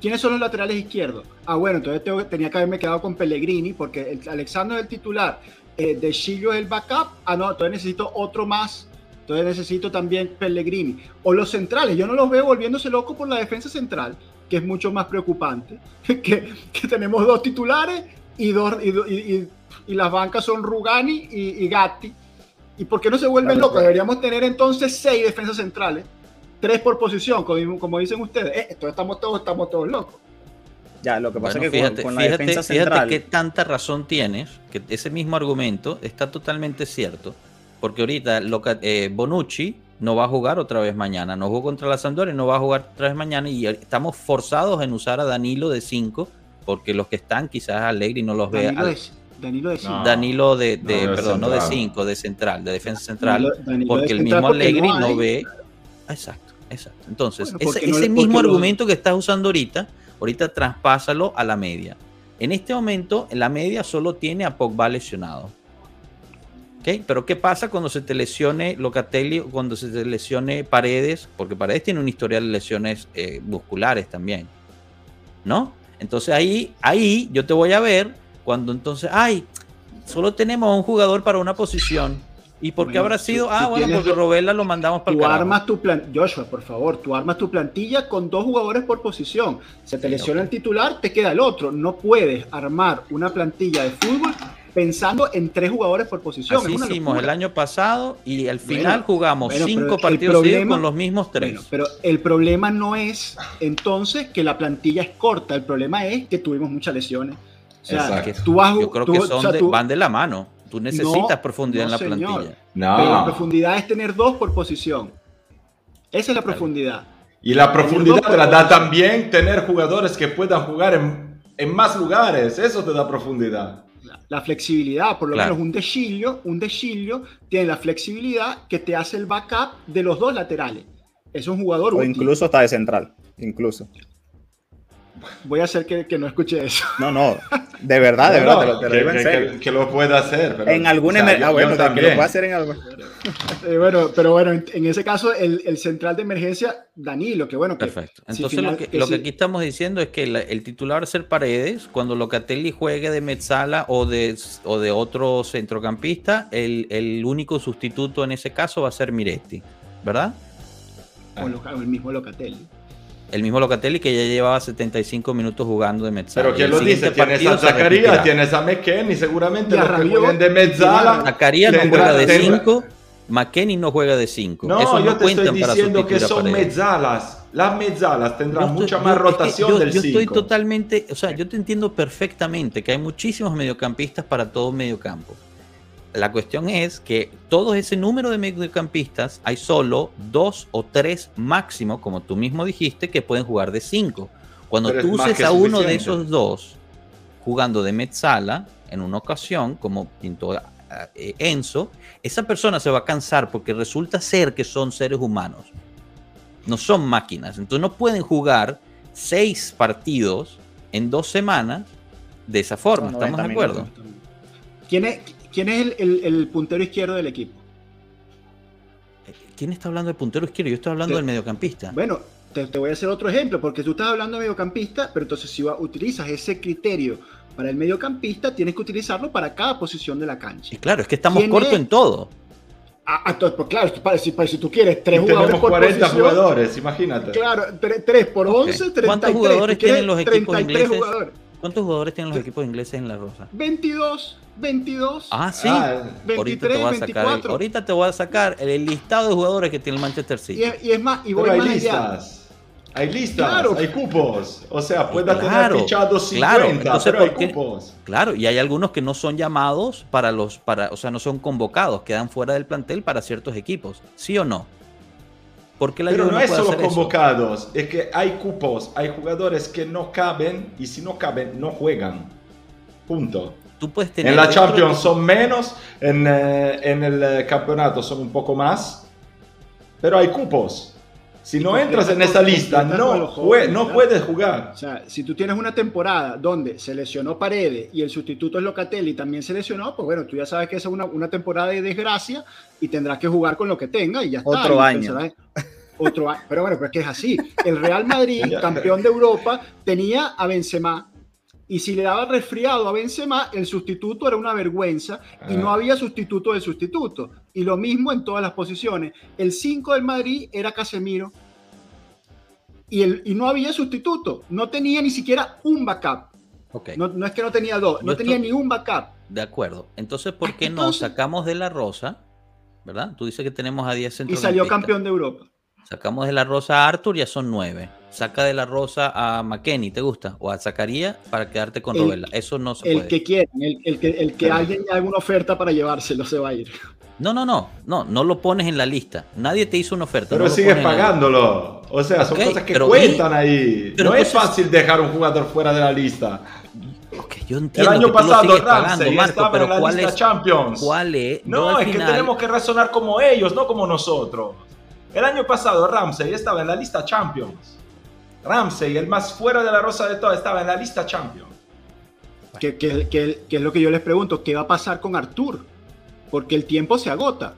¿Quiénes son los laterales izquierdos? Ah, bueno, entonces tenía que haberme quedado con Pellegrini, porque el, Alexander es el titular, eh, De Chillo es el backup. Ah, no, entonces necesito otro más. Entonces necesito también Pellegrini. O los centrales, yo no los veo volviéndose locos por la defensa central, que es mucho más preocupante. que, que tenemos dos titulares y dos, y, y las bancas son Rugani y, Gatti. ¿Y por qué no se vuelven locos? Deberíamos tener entonces seis defensas centrales, tres por posición, como, dicen ustedes. Eh, entonces estamos todos, estamos todos locos. Ya, lo que pasa es que fíjate, con, la defensa central... Fíjate que tanta razón tienes, que ese mismo argumento está totalmente cierto, porque ahorita eh, Bonucci no va a jugar otra vez mañana, no jugó contra la Sampdoria, no va a jugar otra vez mañana y estamos forzados en usar a Danilo de 5, porque los que están quizás Alegri no los vea. Danilo de 5. Danilo de, perdón, no de 5, de central, de defensa central, porque el mismo Allegri no, ve. Exacto, exacto. Entonces, ese, mismo argumento que estás usando ahorita, ahorita traspásalo a la media. En este momento, la media solo tiene a Pogba lesionado. ¿Okay? Pero ¿qué pasa cuando se te lesione Locatelli o cuando se te lesione Paredes? Porque Paredes tiene un historial de lesiones eh, musculares también. ¿No? Entonces ahí, ahí yo te voy a ver cuando entonces, ay, solo tenemos un jugador para una posición. ¿Y por qué habrá sido? ah, bueno, porque Robela lo mandamos para el armas tu plan Joshua, por favor, tú armas tu plantilla con dos jugadores por posición. Se te lesiona el titular, te queda el otro. No puedes armar una plantilla de fútbol pensando en tres jugadores por posición. Así hicimos el año pasado y al final jugamos cinco partidos con los mismos tres. pero el problema no es entonces que la plantilla es corta, el problema es que tuvimos muchas lesiones. Yo creo que son van de la mano. Tú necesitas profundidad en la plantilla. No. Pero la profundidad es tener dos por posición. Esa es la profundidad. Y la profundidad te la da también tener jugadores que puedan jugar en, en más lugares. Eso te da profundidad. La, flexibilidad, por lo menos un dechillo, un dechillo tiene la flexibilidad que te hace el backup de los dos laterales. Es un jugador. O incluso está de central, incluso. Voy a hacer que, no escuche eso. No, no, de verdad, de verdad, te lo, digo en serio. Que, lo pueda hacer. Pero, en algún ah, bueno, que lo pueda hacer en algo. Eh, bueno, pero bueno, en, ese caso, el, central de emergencia, Danilo, que bueno. Perfecto. Entonces, lo, que, lo que, aquí estamos diciendo es que el titular va a ser Paredes. Cuando Locatelli juegue de Metzala o de, o de otro centrocampista, el, el único sustituto en ese caso va a ser Miretti, ¿verdad? O el mismo Locatelli. El mismo Locatelli que ya llevaba 75 minutos jugando de mezzala. Pero ¿quién lo dice? Tienes a Zacarías, tienes a McKenny, seguramente los que juegan de mezzala. Zacarías no juega de 5, McKenny no juega de 5. No, yo te estoy diciendo que son mezzalas. Las mezzalas tendrán mucha más rotación del 5. Yo estoy totalmente, o sea, yo te entiendo perfectamente que hay muchísimos mediocampistas para todo mediocampo. La cuestión es que todo ese número de mediocampistas hay solo dos o tres máximo, como tú mismo dijiste, que pueden jugar de cinco. Cuando tú uses a uno de esos dos jugando de mezzala en una ocasión, como pintó eh, Enzo, esa persona se va a cansar porque resulta ser que son seres humanos, no son máquinas. Entonces no pueden jugar seis partidos en dos semanas de esa forma. ¿Estamos de acuerdo? ¿Quién es, ¿Quién es el, puntero izquierdo del equipo? ¿Quién está hablando del puntero izquierdo? Yo estoy hablando del mediocampista. Bueno, te, voy a hacer otro ejemplo, porque tú estás hablando de mediocampista, pero entonces si utilizas ese criterio para el mediocampista, tienes que utilizarlo para cada posición de la cancha. Y claro, es que estamos cortos en todo. Ah, ah pues claro, si, si, tú quieres tres jugadores por 40 jugadores, imagínate. Claro, 3 por 11, 33. ¿Cuántos jugadores tienen los equipos ingleses? ¿Cuántos jugadores tienen los equipos ingleses en la Rosa? 22, 22. Ah, sí. 23, ahorita te voy a sacar, 24. ahorita te voy a sacar el, listado de jugadores que tiene el Manchester City. Y, es más, y voy hay listas. Hay listas, hay cupos. O sea, puedes tener fichados 50, claro. pero hay cupos. Claro, y hay algunos que no son llamados para los, para, o sea, no son convocados, quedan fuera del plantel para ciertos equipos. ¿Sí o no? Pero no, es solo convocados, es que hay cupos, hay jugadores que no caben y si no caben, no juegan. Punto. Tú puedes tener en la Champions son menos, en, eh, en, el eh, campeonato son un poco más, pero hay cupos. Si no entras en esa lista, no, no puedes jugar. O sea, si tú tienes una temporada donde se lesionó Paredes y el sustituto es Locatelli también se lesionó, pues bueno, tú ya sabes que esa es una, una temporada de desgracia y tendrás que jugar con lo que tenga y ya está. Otro año. Otro año. Pero bueno, pero es que es así. El Real Madrid, campeón de Europa, tenía a Benzema, y si le daba resfriado a Benzema, el sustituto era una vergüenza y no ah. había sustituto de sustituto. Y lo mismo en todas las posiciones. El 5 del Madrid era Casemiro y, el, y no había sustituto. No tenía ni siquiera un backup. Okay. No, es que no tenía dos, no tenía ni un backup. De acuerdo. Entonces, ¿por qué no sacamos de la rosa? ¿Verdad? Tú dices que tenemos a 10 Y salió campeón de Europa. Sacamos de la rosa a Arthur, ya son 9 saca de la rosa a McKenny, ¿te gusta? O a Zacarías para quedarte con Robela. Eso no se el puede. Que quiera, el, que, el que alguien haga una oferta para llevárselo se va a ir. No, no, no, no, no lo pones en la lista. Nadie te hizo una oferta. Pero sigues pagándolo. O sea, son cosas que cuentan ahí. no es fácil dejar un jugador fuera de la lista. Okay, yo entiendo el año que pasado tú lo Ramsey Marco, estaba pero en la ¿cuál lista es, Champions. ¿Cuál es? No, es que tenemos que razonar como ellos, no como nosotros. El año pasado Ramsey estaba en la lista Champions. Ramsey, el más fuera de la rosa de todo, estaba en la lista champion. Que, es lo que yo les pregunto, ¿qué va a pasar con Artur? Porque el tiempo se agota.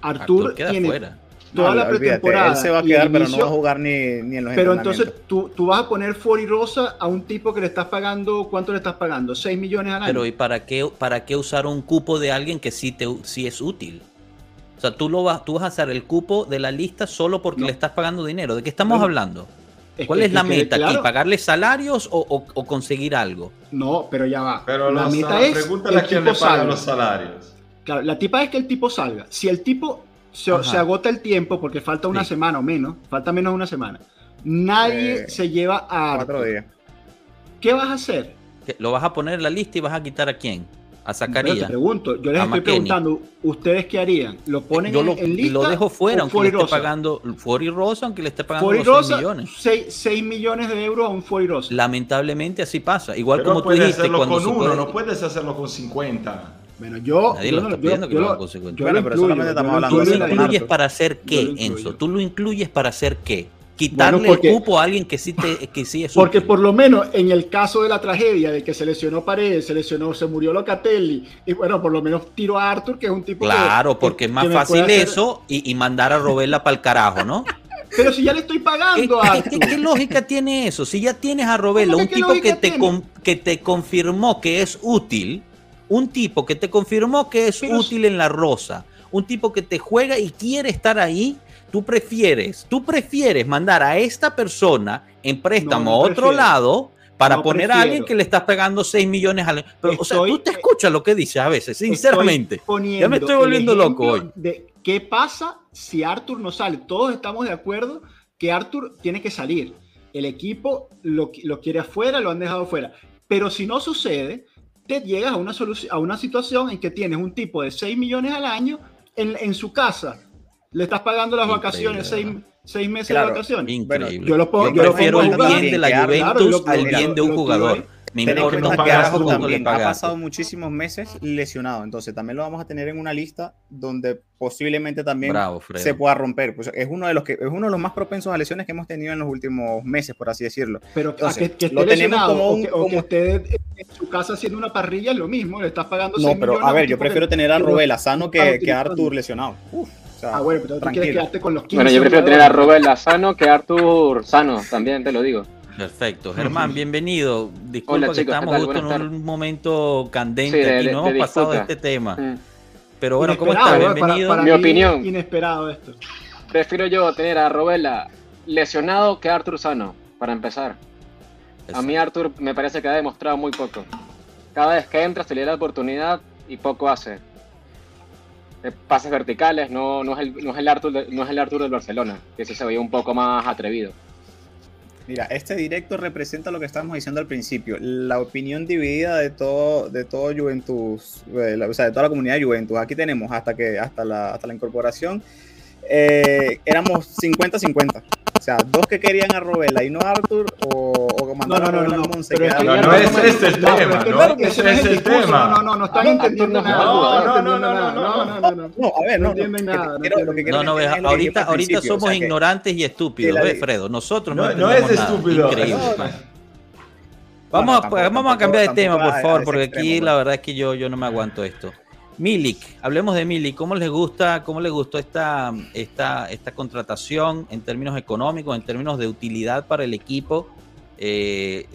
Artur, tiene toda la pretemporada. Él se va a quedar, pero no va a jugar ni, en los Pero entonces tú, tú, vas a poner y Rosa a un tipo que le estás pagando, ¿cuánto le estás pagando? ¿6 millones al año? Pero ¿y para qué, para qué usar un cupo de alguien que sí, te, sí es útil? O sea, tú, lo vas, tú vas a hacer el cupo de la lista solo porque le estás pagando dinero. ¿De qué estamos hablando? ¿Cuál es, la meta aquí? ¿Pagarle salarios o, conseguir algo? No, pero ya va. Pero la meta es. Pregúntale a quién le paga los salarios. Claro, la tipa es que el tipo salga. Si el tipo se, agota el tiempo, porque falta una semana o menos, falta menos de una semana, nadie eh, se lleva a. Cuatro días. ¿Qué vas a hacer? ¿Lo vas a poner en la lista y vas a quitar a quién? a Zacarías. Te pregunto, yo les estoy preguntando, ¿ustedes qué harían? ¿Lo ponen lo, en, lista? Lo dejo fuera, aunque le esté pagando Rosa, aunque le esté pagando 6 millones. 6, millones de euros a un Fori Rosa. Lamentablemente así pasa. Igual como tú dijiste. Hacerlo con uno, no puedes hacerlo con 50. Bueno, yo. Nadie lo está pidiendo que lo haga con 50. Bueno, pero solamente estamos hablando ¿Tú lo incluyes para hacer qué, Enzo? ¿Tú lo incluyes para hacer qué? quitarle el cupo a alguien que sí, te, que sí es Porque por lo menos en el caso de la tragedia de que se lesionó Paredes, se lesionó, se murió Locatelli, y bueno, por lo menos tiro a Arthur, que es un tipo Claro, porque es más fácil eso y, mandar a Robela para el carajo, ¿no? Pero si ya le estoy pagando a Arthur. ¿Qué, lógica tiene eso? Si ya tienes a Robela, un tipo que te, que te confirmó que es útil, un tipo que te confirmó que es útil en la rosa, un tipo que te juega y quiere estar ahí, tú prefieres, tú prefieres mandar a esta persona en préstamo a otro lado para poner a alguien que le estás pagando 6 millones al Pero, o sea, tú te escuchas lo que dices a veces, sinceramente. Ya me estoy volviendo loco hoy. De ¿Qué pasa si Arthur no sale? Todos estamos de acuerdo que Arthur tiene que salir. El equipo lo, lo quiere afuera, lo han dejado afuera. Pero si no sucede, te llegas a una, a una situación en que tienes un tipo de 6 millones al año en, en su casa. Le estás pagando las vacaciones, 6 meses de vacaciones. Increíble. yo, lo yo, prefiero el bien de la Juventus al bien de un jugador. Me que ha pasado muchísimos meses lesionado, entonces también lo vamos a tener en una lista donde posiblemente también se pueda romper. Pues es uno de los que es uno de los más propensos a lesiones que hemos tenido en los últimos meses, por así decirlo. Pero que, lo tenemos como un, o que, usted en su casa haciendo una parrilla es lo mismo, le estás pagando. No, pero a ver, yo prefiero tener a Robela sano que, que a Artur lesionado. Uf. Ah, bueno, pero tú quieres quedarte con los 15 Bueno, yo prefiero tener a Robela sano que a Artur sano, también te lo digo. Perfecto. Germán, bienvenido. Disculpa que estamos justo en un momento candente aquí, no hemos pasado de este tema. Mm. Pero bueno, ¿cómo estás? Bienvenido. Mi opinión. Inesperado esto. Prefiero yo tener a Robela lesionado que a Artur sano, para empezar. A mí Artur me parece que ha demostrado muy poco. Cada vez que entra se le da la oportunidad y poco hace. Eh, pases verticales, no, no, es el, no, es el Arthur no es el Artur del Barcelona, que sí se veía un poco más atrevido. Mira, este directo representa lo que estábamos diciendo al principio, la opinión dividida de todo, de todo Juventus, o sea, de toda la comunidad de Juventus. Aquí tenemos hasta que hasta la, hasta la incorporación eh, éramos 50-50. Sea, dos que querían a Robela y no a Arthur, o, o mandar no, no, a Robela no, no, Monse. Pero no, no, es ese el tema, ¿no? Ese es el tema. No, no, no están entendiendo nada. No, no, no, no, no, no, no. No, a ver, no. entienden nada. No, no, ahorita, ahorita somos ignorantes y estúpidos, ¿ves, Fredo? Nosotros no No es estúpido. Increíble. Vamos a, vamos a cambiar de tema, por favor, porque aquí la verdad es que yo, yo no me aguanto esto. Milik, hablemos de Milik. ¿Cómo les gusta, cómo les gustó esta, esta, contratación en términos económicos, en términos de utilidad para el equipo? Eh,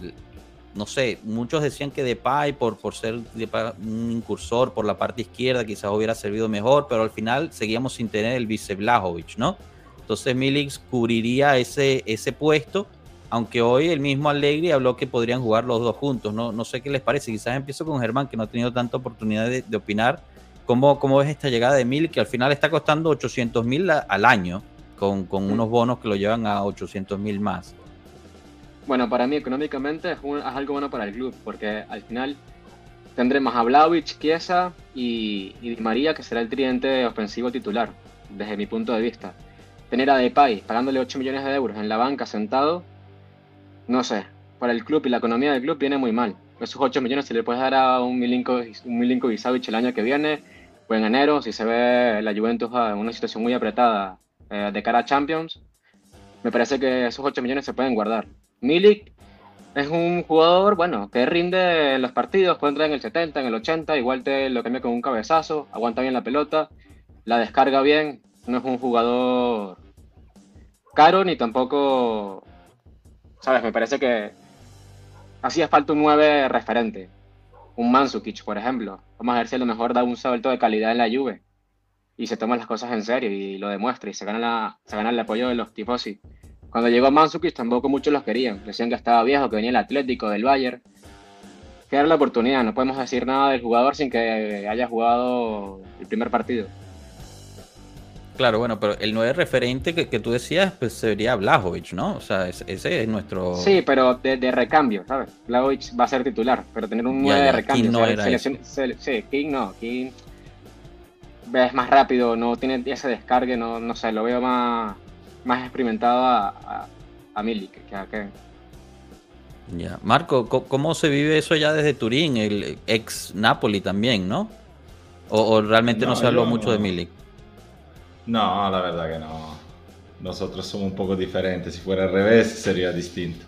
no sé, muchos decían que Depay, por, por ser un incursor por la parte izquierda, quizás hubiera servido mejor, pero al final seguíamos sin tener el vice Blajovic, ¿no? Entonces Milik cubriría ese, ese puesto, aunque hoy el mismo Allegri habló que podrían jugar los dos juntos, ¿no? No sé qué les parece, quizás empiezo con Germán, que no ha tenido tanta oportunidad de opinar ¿Cómo, ¿Cómo ves esta llegada de Mil que al final está costando 800 mil al año con, con unos bonos que lo llevan a 800 mil más? Bueno, para mí económicamente es, algo bueno para el club porque al final tendremos a Vlaovic, Chiesa y, y María que será el tridente ofensivo titular desde mi punto de vista. Tener a Depay pagándole 8 millones de euros en la banca sentado, no sé, para el club y la economía del club viene muy mal. Esos 8 millones se le puedes dar a un Milinko, un Milinko el año que viene, pues en enero, si se ve la Juventus en una situación muy apretada eh, de cara a Champions, me parece que esos 8 millones se pueden guardar. Milik es un jugador, bueno, que rinde los partidos, puede entrar en el 70, en el 80, igual te lo cambia con un cabezazo, aguanta bien la pelota, la descarga bien, no es un jugador caro ni tampoco, sabes, me parece que hacía falta un 9 referente un Mansukic, por ejemplo. Vamos a ver si a lo mejor da un salto de calidad en la Juve y se toma las cosas en serio y lo demuestra y se gana, la, se gana el apoyo de los tifosi. Cuando llegó Mansukic tampoco muchos los querían. Decían que estaba viejo, que venía el Atlético, del Bayern. Que era la oportunidad, no podemos decir nada del jugador sin que haya jugado el primer partido. Claro, bueno, pero el 9 referente que, que tú decías pues sería Blajovic, ¿no? O sea, ese, es nuestro... Sí, pero de, recambio, ¿sabes? Blajovic va a ser titular, pero tener un 9 de recambio. King no era sí, King no, King es más rápido, no tiene ese descargue, no, no sé, lo veo más, más experimentado a, a, a Milik que a Kevin. Ya. Marco, ¿cómo se vive eso ya desde Turín, el ex Napoli también, ¿no? ¿O, realmente no, se habló mucho de Milik? No, la verdad que no. Nosotros somos un poco diferentes. Si fuera al revés sería distinto.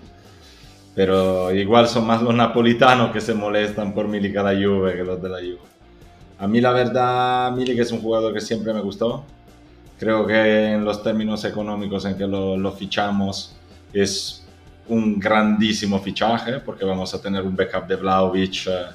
Pero igual son más los napolitanos que se molestan por Milik a la Juve que los de la Juve. A mí la verdad, Milik es un jugador que siempre me gustó. Creo que en los términos económicos en que lo, lo fichamos es un grandísimo fichaje porque vamos a tener un backup de Vlaovic eh,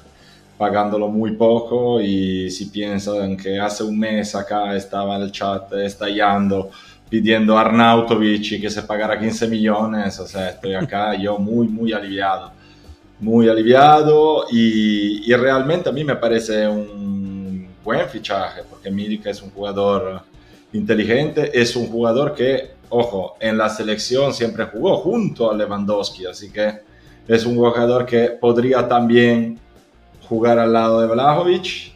pagándolo muy poco y si piensan que hace un mes acá estaba el chat estallando pidiendo a Arnautovic que se pagara 15 millones. O sea, estoy acá yo muy, muy aliviado. Muy aliviado y, y realmente a mí me parece un buen fichaje porque Milik es un jugador inteligente, es un jugador que, ojo, en la selección siempre jugó junto a Lewandowski, así que es un jugador que podría también jugar al lado de Vlahovic.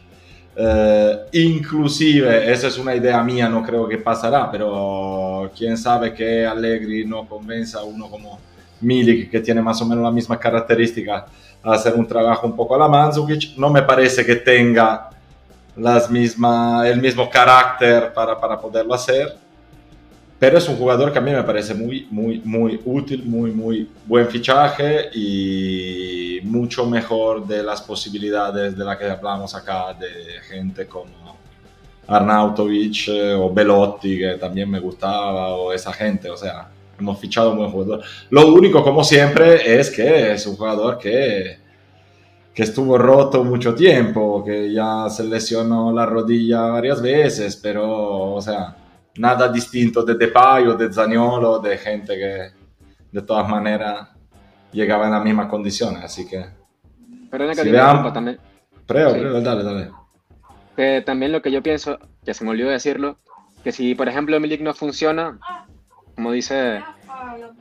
Eh, inclusive, esa es una idea mía, no creo que pasará, pero quién sabe que Allegri no convenza a uno como Milik, que tiene más o menos la misma característica, a hacer un trabajo un poco a la Mandzukic. No me parece que tenga las misma, el mismo carácter para, para poderlo hacer, pero es un jugador que a mí me parece muy, muy, muy útil, muy, muy buen fichaje y mucho mejor de las posibilidades de las que hablamos acá de gente como Arnautovic eh, o Belotti, que también me gustaba, o esa gente. O sea, hemos fichado un buen jugador. Lo único, como siempre, es que es un jugador que que estuvo roto mucho tiempo, que ya se lesionó la rodilla varias veces, pero, o sea, nada distinto de Depay o de Zaniolo, de gente que de todas maneras llegaba en las mismas condiciones, así que... Pero que si vean... también... Preo, sí. dale, dale. Que también lo que yo pienso, que se me olvidó decirlo, que si por ejemplo Milik no funciona, como dice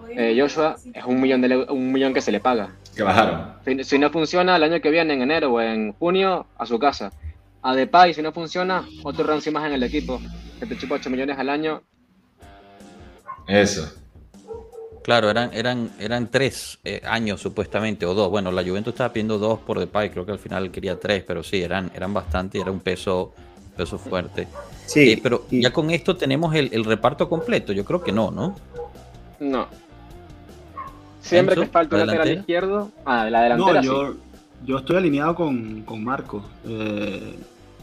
eh, Joshua, es un millón, de, un millón que se le paga. Claro. Si, si, no funciona el año que viene, en enero o en junio, a su casa. A Depay, si no funciona, otro rancio más en el equipo. Que te chupa 8 millones al año. Eso. Claro, eran, eran, eran tres eh, años supuestamente, o dos. Bueno, la Juventus estaba pidiendo dos por Depay, creo que al final quería tres, pero sí, eran, eran bastante, era un peso, peso fuerte. Sí. Eh, pero ya con esto tenemos el, el reparto completo, yo creo que no, ¿no? No. Siempre que falta un lateral izquierdo. Ah, la delantera. No, yo, yo estoy alineado con, con Marco. Eh,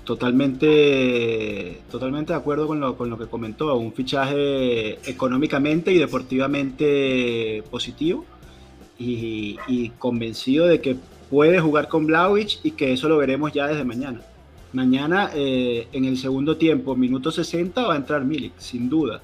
totalmente, totalmente de acuerdo con lo, con lo que comentó. Un fichaje económicamente y deportivamente positivo. Y, convencido de que puede jugar con Blauich y que eso lo veremos ya desde mañana. Mañana, eh, en el segundo tiempo, minuto 60, va a entrar Milik, sin duda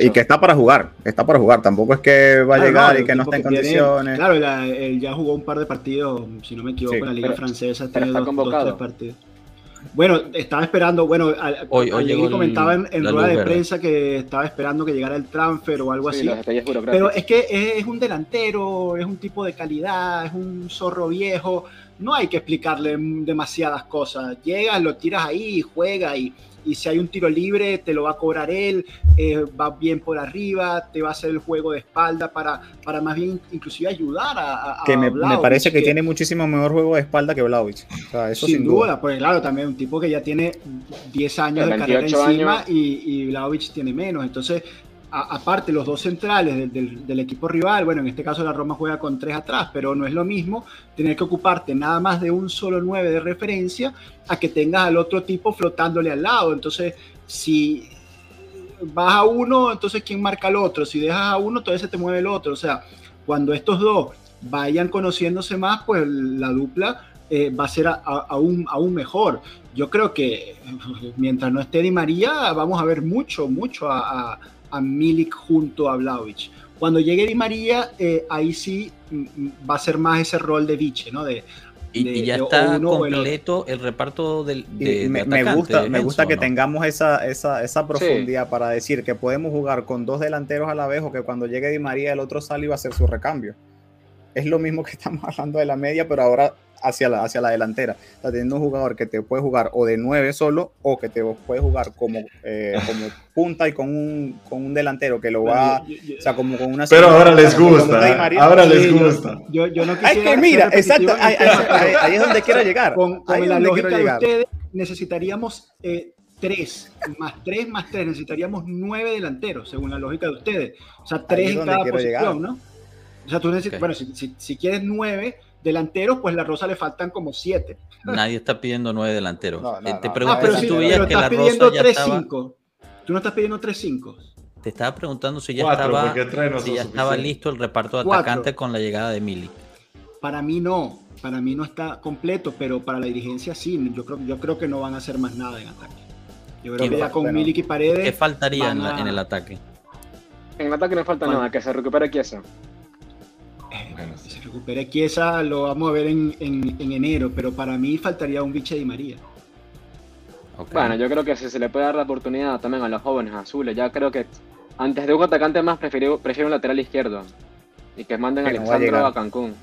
y, que está, para jugar, está para jugar. Tampoco es que va a llegar y que no está en condiciones. claro, él ya jugó un par de partidos, si no me equivoco, en la Liga Francesa. Tiene dos, tres partidos. Bueno, estaba esperando, bueno, hoy, comentaba en, rueda de prensa que estaba esperando que llegara el transfer o algo así. Pero es que es un delantero, es un tipo de calidad, es un zorro viejo. No hay que explicarle demasiadas cosas. Llegas, lo tiras ahí, juega y y si hay un tiro libre te lo va a cobrar él, eh, va bien por arriba, te va a hacer el juego de espalda para, para más bien inclusive ayudar a... que me, parece que, tiene muchísimo mejor juego de espalda que Vlaovic. eso sin, duda, pues claro, también un tipo que ya tiene 10 años de carrera encima y, y Vlaovic tiene menos, entonces aparte los dos centrales del, equipo rival, bueno, en este caso la Roma juega con tres atrás, pero no es lo mismo tener que ocuparte nada más de un solo nueve de referencia a que tengas al otro tipo flotándole al lado. Entonces, si vas a uno, entonces ¿quién marca al otro? Si dejas a uno, entonces se te mueve el otro. O sea, cuando estos dos vayan conociéndose más, pues la dupla eh, va a ser aún, aún mejor. Yo creo que mientras no esté Di María, vamos a ver mucho, mucho a Milik junto a Vlaovic. Cuando llegue Di María, eh, ahí sí mm, mm, va a ser más ese rol de Viche, ¿no? De, y, ya está completo el, reparto del de, me, me, gusta, me gusta que tengamos esa, esa, esa profundidad para decir que podemos jugar con dos delanteros a la vez o que cuando llegue Di María el otro sale y va a hacer su recambio. Es lo mismo que estamos hablando de la media, pero ahora hacia la, hacia la delantera. Está teniendo un jugador que te puede jugar o de 9 solo o que te puede jugar como, eh, como punta y con un, con un delantero que lo va, o sea, como con una... Pero ahora les gusta, ahora les gusta. Yo, yo, no Ay, que mira, exacto, ahí, es donde quiero llegar. Con, con la lógica de ustedes, necesitaríamos... Eh, 3 más 3 más 3, necesitaríamos 9 delanteros, según la lógica de ustedes. O sea, 3 en cada posición, ¿no? O sea, tú necesitas, bueno, si, si, si, quieres 9, delanteros, pues la Rosa le faltan como siete. Nadie está pidiendo nueve delanteros. Eh, te pregunto ah, si tú veías que la Rosa ya estaba... Tú no estás pidiendo 3-5. Te estaba preguntando si ya estaba, si ya estaba listo el reparto de atacantes con la llegada de Mili. Para mí no, para mí no está completo, pero para la dirigencia sí. Yo creo, yo creo que no van a hacer más nada en ataque. Yo creo que ya con Milik y Paredes. ¿Qué faltaría en, el ataque? En el ataque no falta nada, que se recupere Chiesa. Eh, bueno, si se recupere Chiesa lo vamos a ver en, enero, pero para mí faltaría un biche de María. Bueno, yo creo que si se le puede dar la oportunidad también a los jóvenes azules, ya creo que antes de un atacante más prefiero, prefiero un lateral izquierdo y que manden a Alexandro a Cancún.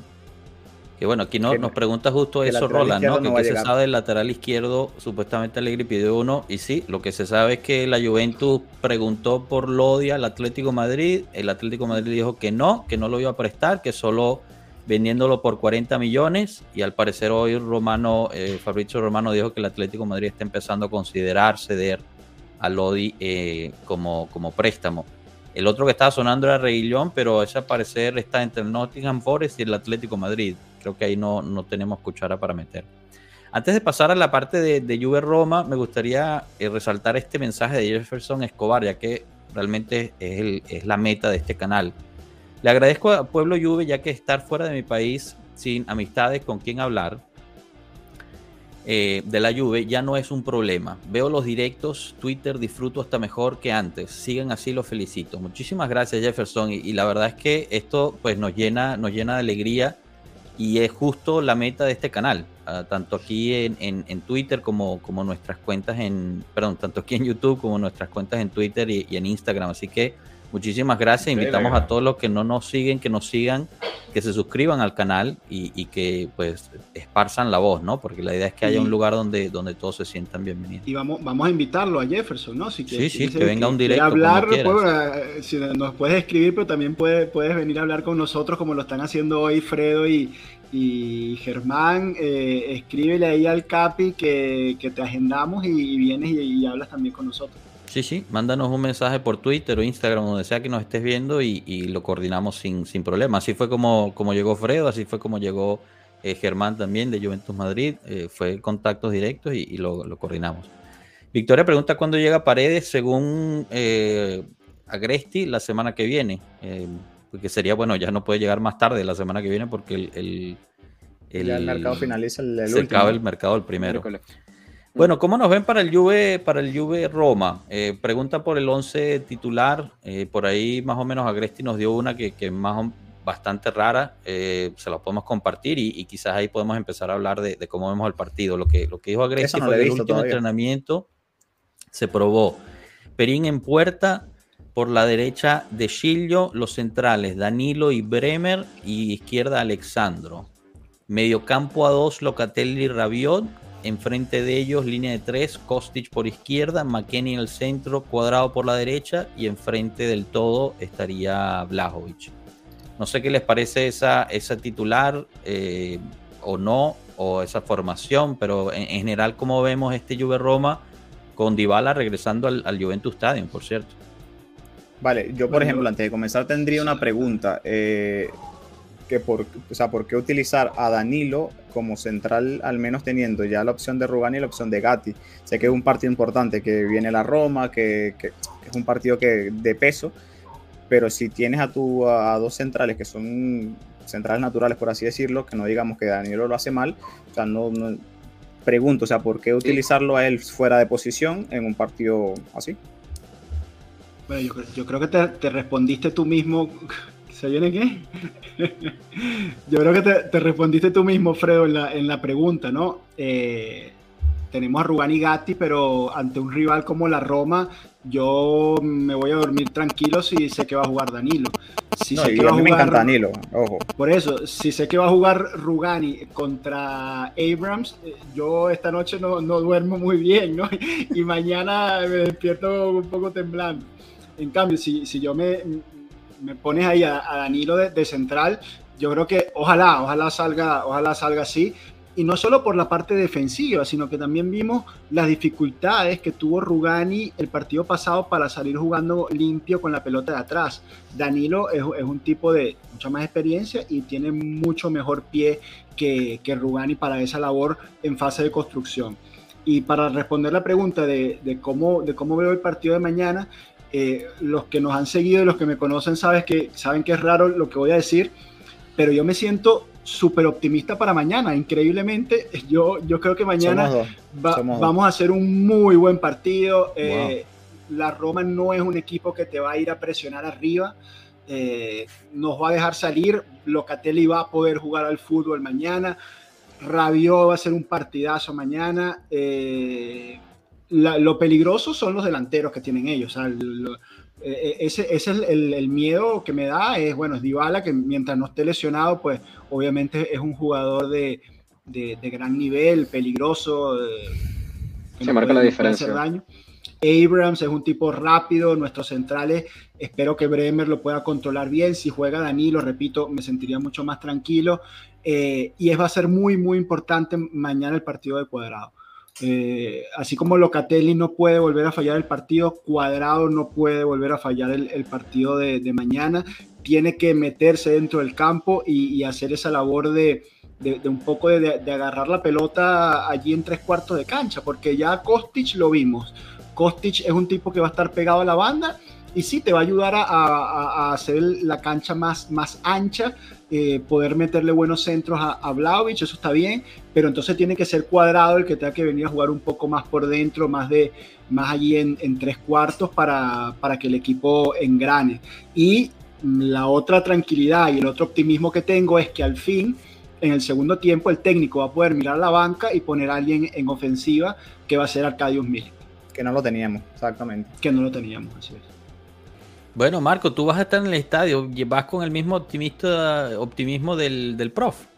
Que bueno, aquí no, nos pregunta justo eso Roland, ¿no? Que, se sabe del lateral izquierdo, supuestamente Alegri pidió uno, y sí, lo que se sabe es que la Juventus preguntó por Lodia al Atlético Madrid, el Atlético Madrid dijo que no, que no lo iba a prestar, que solo vendiéndolo por 40 millones, y al parecer hoy Romano, eh, Fabrizio Romano dijo que el Atlético Madrid está empezando a considerar ceder a Lodi eh, como, como préstamo. El otro que estaba sonando era Reguillón, pero ese parecer está entre Nottingham Forest y el Atlético Madrid. Creo que ahí no, no tenemos cuchara para meter. Antes de pasar a la parte de, de Juve Roma, me gustaría eh, resaltar este mensaje de Jefferson Escobar, ya que realmente es, el, es la meta de este canal. Le agradezco a Pueblo Juve, ya que estar fuera de mi país sin amistades con quien hablar eh, de la Juve ya no es un problema. Veo los directos, Twitter disfruto hasta mejor que antes. Sigan así, los felicito. Muchísimas gracias Jefferson y, la verdad es que esto pues nos llena, nos llena de alegría y es justo la meta de este canal, ah, tanto aquí en, en, Twitter como, como nuestras cuentas en, perdón, tanto aquí en YouTube como nuestras cuentas en Twitter y en Instagram. Así que Muchísimas gracias. Invitamos a todos los que no nos siguen, que nos sigan, que se suscriban al canal y, que pues esparzan la voz, ¿no? Porque la idea es que haya un lugar donde, donde todos se sientan bienvenidos. Y vamos, vamos a invitarlo a Jefferson, ¿no? sí, sí, que venga un directo. hablar, pues, eh, si nos puedes escribir, pero también puedes, puedes venir a hablar con nosotros como lo están haciendo hoy Fredo y, y Germán, eh, escríbele ahí al Capi que, te agendamos y, vienes y hablas también con nosotros. Sí, sí, mándanos un mensaje por Twitter o Instagram, donde sea que nos estés viendo y, lo coordinamos sin, sin, problema. Así fue como, como llegó Fredo, así fue como llegó eh, Germán también de Juventus Madrid, eh, fue contactos directos y, lo, coordinamos. Victoria pregunta cuándo llega Paredes, según eh, Agresti, la semana que viene. Eh, porque sería, bueno, ya no puede llegar más tarde la semana que viene porque el, el, mercado finaliza el, el se el mercado el primero. Bueno, ¿cómo nos ven para el Juve, para el Juve Roma? Eh, pregunta por el 11 titular. Eh, por ahí más o menos Agresti nos dio una que, es más bastante rara. Eh, se la podemos compartir y, quizás ahí podemos empezar a hablar de, cómo vemos el partido. Lo que, lo que dijo Agresti fue que el último entrenamiento se probó Perín en puerta, por la derecha de Chillo, los centrales Danilo y Bremer y izquierda Alexandro. Mediocampo a dos Locatelli y Rabiot Enfrente de ellos, línea de tres, Kostic por izquierda, McKenny en el centro, Cuadrado por la derecha y enfrente del todo estaría Blajovic. No sé qué les parece esa, esa titular eh, o no, o esa formación, pero en, general, ¿cómo vemos este Juve Roma con Dybala regresando al, Juventus Stadium, por cierto? Vale, yo por ejemplo, antes de comenzar tendría una pregunta. Eh, que por, o sea, por qué utilizar a Danilo como central, al menos teniendo ya la opción de Rugani y la opción de Gatti. Sé que es un partido importante, que viene la Roma, que, es un partido que, de peso, pero si tienes a, tu, a dos centrales que son centrales naturales, por así decirlo, que no digamos que Danilo lo hace mal, o sea, no, pregunto, o sea, ¿por qué utilizarlo a él fuera de posición en un partido así? Bueno, yo, creo que te, te respondiste tú mismo ¿Se viene qué? Yo creo que te, respondiste tú mismo, Fredo, en la, en la pregunta, ¿no? Eh, tenemos a Rugani Gatti, pero ante un rival como la Roma, yo me voy a dormir tranquilo si sé que va a jugar Danilo. Si sé que va a jugar, me encanta Danilo, ojo. Por eso, si sé que va a jugar Rugani contra Abrams, eh, yo esta noche no, no duermo muy bien, ¿no? Y mañana me despierto un poco temblando. En cambio, si, si yo me, me pones ahí a, Danilo de, central, yo creo que ojalá, ojalá salga, ojalá salga así. Y no solo por la parte defensiva, sino que también vimos las dificultades que tuvo Rugani el partido pasado para salir jugando limpio con la pelota de atrás. Danilo es, un tipo de mucha más experiencia y tiene mucho mejor pie que, Rugani para esa labor en fase de construcción. Y para responder la pregunta de, cómo, de cómo veo el partido de mañana, eh, los que nos han seguido y los que me conocen sabes que, saben que es raro lo que voy a decir, pero yo me siento súper optimista para mañana. Increíblemente, yo, yo creo que mañana vamos a hacer un muy buen partido. Eh, la Roma no es un equipo que te va a ir a presionar arriba. Eh, nos va a dejar salir. Locatelli va a poder jugar al fútbol mañana. Rabiot va a ser un partidazo mañana. Eh, lo peligroso son los delanteros que tienen ellos. Eh, ese, es el, miedo que me da. Es bueno, es Dybala, que mientras no esté lesionado, pues obviamente es un jugador de, gran nivel, peligroso. Se marca la diferencia. Daño. Abrams es un tipo rápido, nuestros centrales, espero que Bremer lo pueda controlar bien. Si juega Danilo, repito, me sentiría mucho más tranquilo. Eh, y es, va a ser muy, muy importante mañana el partido de cuadrado. Eh, así como Locatelli no puede volver a fallar el partido, Cuadrado no puede volver a fallar el, partido de, mañana. Tiene que meterse dentro del campo y, hacer esa labor de, un poco de, agarrar la pelota allí en tres cuartos de cancha, porque ya Kostic lo vimos. Kostic es un tipo que va a estar pegado a la banda y sí, te va a ayudar a, hacer la cancha más, más ancha, eh, poder meterle buenos centros a, a eso está bien, pero entonces tiene que ser cuadrado el que tenga que venir a jugar un poco más por dentro, más, de, más allí en, en tres cuartos para, para que el equipo engrane. Y la otra tranquilidad y el otro optimismo que tengo es que al fin, en el segundo tiempo, el técnico va a poder mirar la banca y poner a alguien en ofensiva que va a ser Arcadius Mil. Que no lo teníamos, exactamente. Que no lo teníamos, así es. Bueno, Marco, tú vas a estar en el estadio, vas con el mismo optimista, optimismo del, del prof.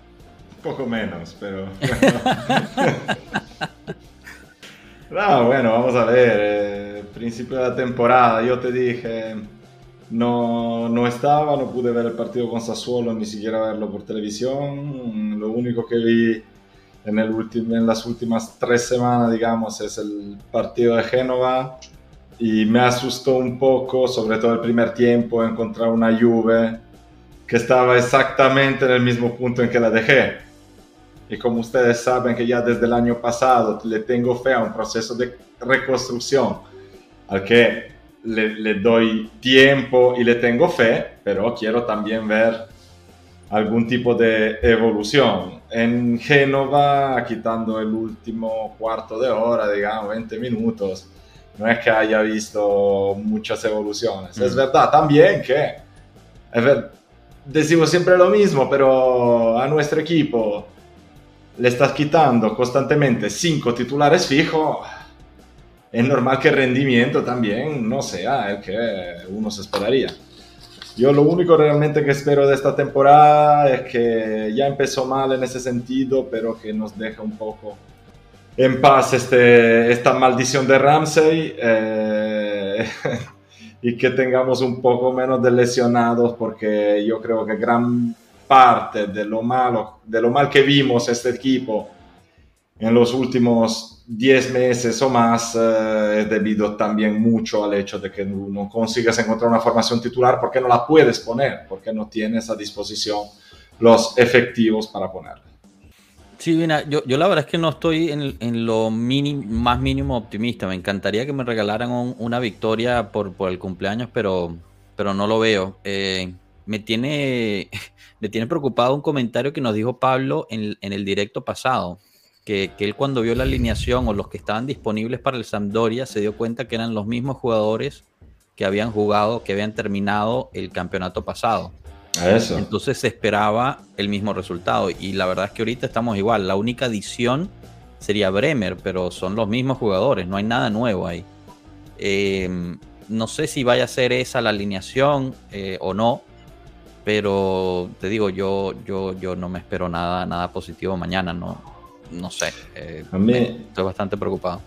Poco menos, pero. no, bueno, vamos a ver. Eh, principio de la temporada, yo te dije, no, no estaba, no pude ver el partido con Sassuolo, ni siquiera verlo por televisión. Lo único que vi en, el en las últimas tres semanas, digamos, es el partido de Génova y me asustó un poco, sobre todo el primer tiempo, encontrar una Juve que estaba exactamente en el mismo punto en que la dejé. Y como ustedes saben que ya desde el año pasado le tengo fe a un proceso de reconstrucción al que le, le doy tiempo y le tengo fe, pero quiero también ver algún tipo de evolución. En Génova, quitando el último cuarto de hora, digamos, 20 minutos, no es que haya visto muchas evoluciones. Es mm. verdad también que, decimos siempre lo mismo, pero a nuestro equipo le estás quitando constantemente cinco titulares fijos. Es normal que el rendimiento también no sea el que uno se esperaría. Yo lo único realmente que espero de esta temporada es que ya empezó mal en ese sentido, pero que nos deja un poco en paz este, esta maldición de Ramsey eh, y que tengamos un poco menos de lesionados porque yo creo que gran parte de lo malo, de lo mal que vimos este equipo en los últimos 10 meses o más eh, es debido también mucho al hecho de que no consigas encontrar una formación titular porque no la puedes poner, porque no tienes a disposición los efectivos para ponerla. Sí, mira, yo, yo la verdad es que no estoy en, lo más mínimo optimista. Me encantaría que me regalaran una victoria por, el cumpleaños, pero, pero no lo veo. Eh, me, tiene, me tiene preocupado un comentario que nos dijo Pablo en, el directo pasado. Que, que, él cuando vio la alineación o los que estaban disponibles para el Sampdoria se dio cuenta que eran los mismos jugadores que habían jugado, que habían terminado el campeonato pasado. Entonces se esperaba el mismo resultado. Y la verdad es que ahorita estamos igual. La única adición sería Bremer, pero son los mismos jugadores, no hay nada nuevo ahí. Eh, no sé si vaya a ser esa la alineación eh, o no, pero te digo, yo, yo, yo no me espero nada, nada positivo mañana, no, no sé. Eh, a mí, estoy bastante preocupado.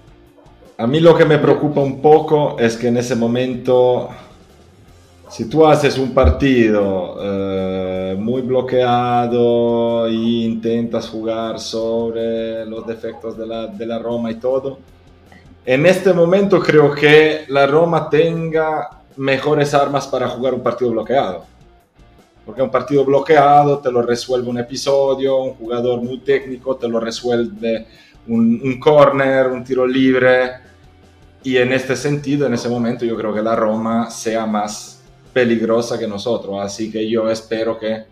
A mí lo que me preocupa un poco es que en ese momento si tú haces un partido eh, muy bloqueado e intentas jugar sobre los defectos de la, de la, Roma y todo, en este momento creo que la Roma tenga mejores armas para jugar un partido bloqueado. Porque un partido bloqueado te lo resuelve un episodio, un jugador muy técnico te lo resuelve un, un corner, un tiro libre. Y en este sentido, en ese momento, yo creo que la Roma sea más peligrosa que nosotros. Así que yo espero que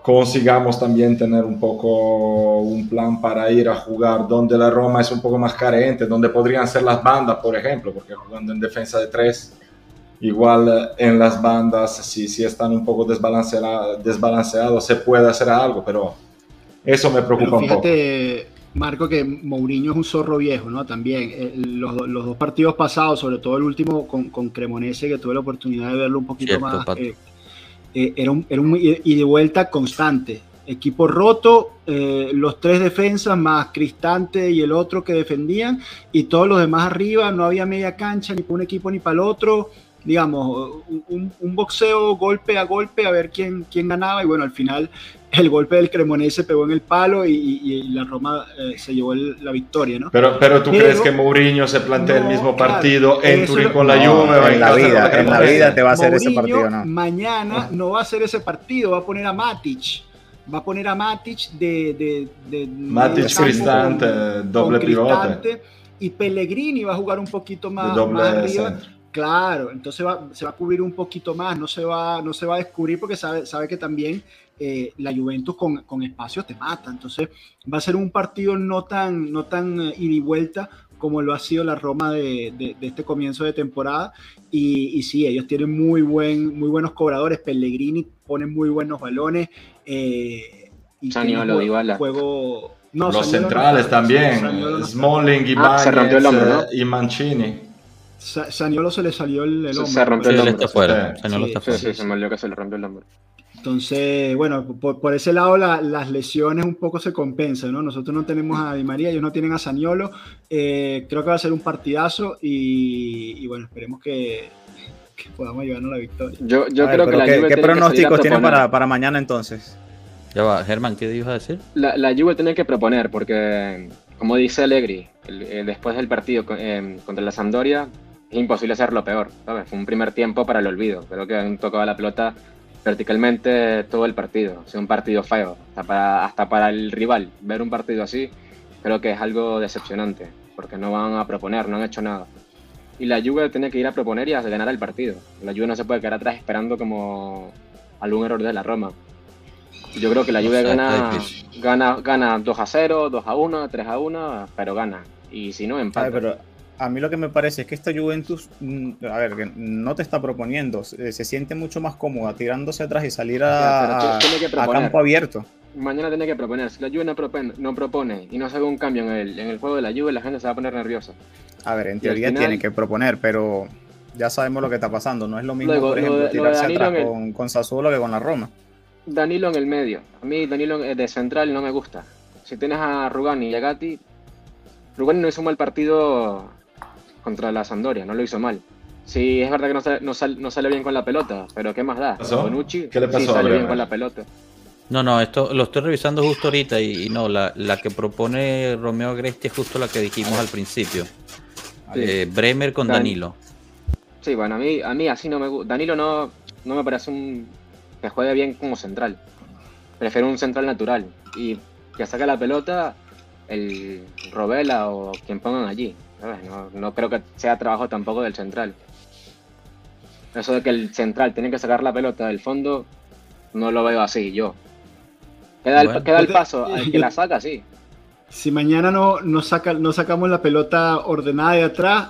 consigamos también tener un poco un plan para ir a jugar donde la Roma es un poco más carente, donde podrían ser las bandas, por ejemplo, porque jugando en defensa de tres, igual en las bandas, si, si están un poco desbalanceados, desbalanceado, se puede hacer algo, pero eso me preocupa un poco. Marco, que Mourinho es un zorro viejo, ¿no? También eh, los, dos partidos pasados, sobre todo el último con, con Cremonese, que tuve la oportunidad de verlo un poquito más, eh, eh, era, un, era un y de vuelta constante. Equipo roto, los tres defensas más Cristante y el otro que defendían, y todos los demás arriba, no había media cancha ni para un equipo ni para el otro digamos, un, boxeo golpe a golpe a ver quién, quién ganaba y bueno, al final el golpe del Cremonese pegó en el palo y, la Roma eh, se llevó la victoria, ¿no? Pero, pero tú crees que Mourinho se plantea el mismo partido en Turín con la Juve? en la vida, en la vida te va a hacer ese partido, ¿no? Mañana no va a hacer ese partido, va a poner a Matic va a poner a Matic de, de, Matic Cristante, doble pivote. Y Pellegrini va a jugar un poquito más, más arriba. Claro, entonces va, se va a cubrir un poquito más, no se va, no se va a descubrir porque sabe, sabe que también eh, la Juventus con, con espacios te mata. Entonces va a ser un partido no tan, no tan eh, ida y vuelta como lo ha sido la Roma de, de, este comienzo de temporada. Y, y, sí, ellos tienen muy, buen, muy buenos cobradores. Pellegrini pone muy buenos balones. Eh, y Saniolo, juego, juego no, Los centrales también. Smalling, y, ah, y Mancini. Saniolo se le salió el, hombro. Se rompió el hombro. Sí, se me que se le rompió el hombro. Entonces, bueno, por, ese lado las lesiones un poco se compensan, ¿no? Nosotros no tenemos a Di María, ellos no tienen a Saniolo. Eh, creo que va a ser un partidazo y, bueno, esperemos que, podamos llevarnos la victoria. Yo, yo creo que la ¿qué, ¿qué pronósticos tienen para, para, mañana entonces? Ya va, Germán, ¿qué ibas a decir? La, la Juve tiene que proponer porque, como dice Allegri, después del partido eh, contra la Sampdoria, es imposible hacerlo peor, ¿sabes? Fue un primer tiempo para el olvido. Creo que han tocado la pelota verticalmente todo el partido. Ha sido un partido feo, hasta para, hasta para el rival. Ver un partido así creo que es algo decepcionante, porque no van a proponer, no han hecho nada. Y la Juve tiene que ir a proponer y a ganar el partido. La Juve no se puede quedar atrás esperando como algún error de la Roma. Yo creo que la Juve gana, gana, gana 2 a 0, 2 a 1, 3 a 1, pero gana. Y si no, empata a mí lo que me parece es que esta Juventus, mm, a ver, no te está proponiendo, se, siente mucho más cómoda tirándose atrás y salir a, campo abierto. Mañana tiene que proponer. Si la Juve no propone, no propone y no se hace un cambio en el, en el juego de la Juve, la gente se va a poner nerviosa. A ver, en teoría tiene que proponer, pero ya sabemos lo que está pasando. No es lo mismo, por ejemplo, tirarse atrás con, con Sassuolo que con la Roma. Danilo en el medio. A mí Danilo de central no me gusta. Si tienes a Rugani y a Gatti, Rugani no hizo un mal partido contra la Sampdoria, no lo hizo mal. Sí, es verdad que no sale, no, sale, bien con la pelota, pero ¿qué más da? Bonucci ¿Qué le pasó? Sí sale bien con la pelota. No, no, esto lo estoy revisando justo ahorita y, no, la, la, que propone Romeo Agresti es justo la que dijimos al principio. Eh, Bremer con Danilo. Sí, bueno, a mí, a mí así no me gusta. Danilo no, no me parece un que juegue bien como central. Prefiero un central natural y que saque la pelota el Robela o quien pongan allí. No, creo que sea trabajo tampoco del central. Eso de que el central tiene que sacar la pelota del fondo, no lo veo así yo. Queda, el, queda paso, al que la saca, sí. Si mañana no, no, saca, no sacamos la pelota ordenada de atrás,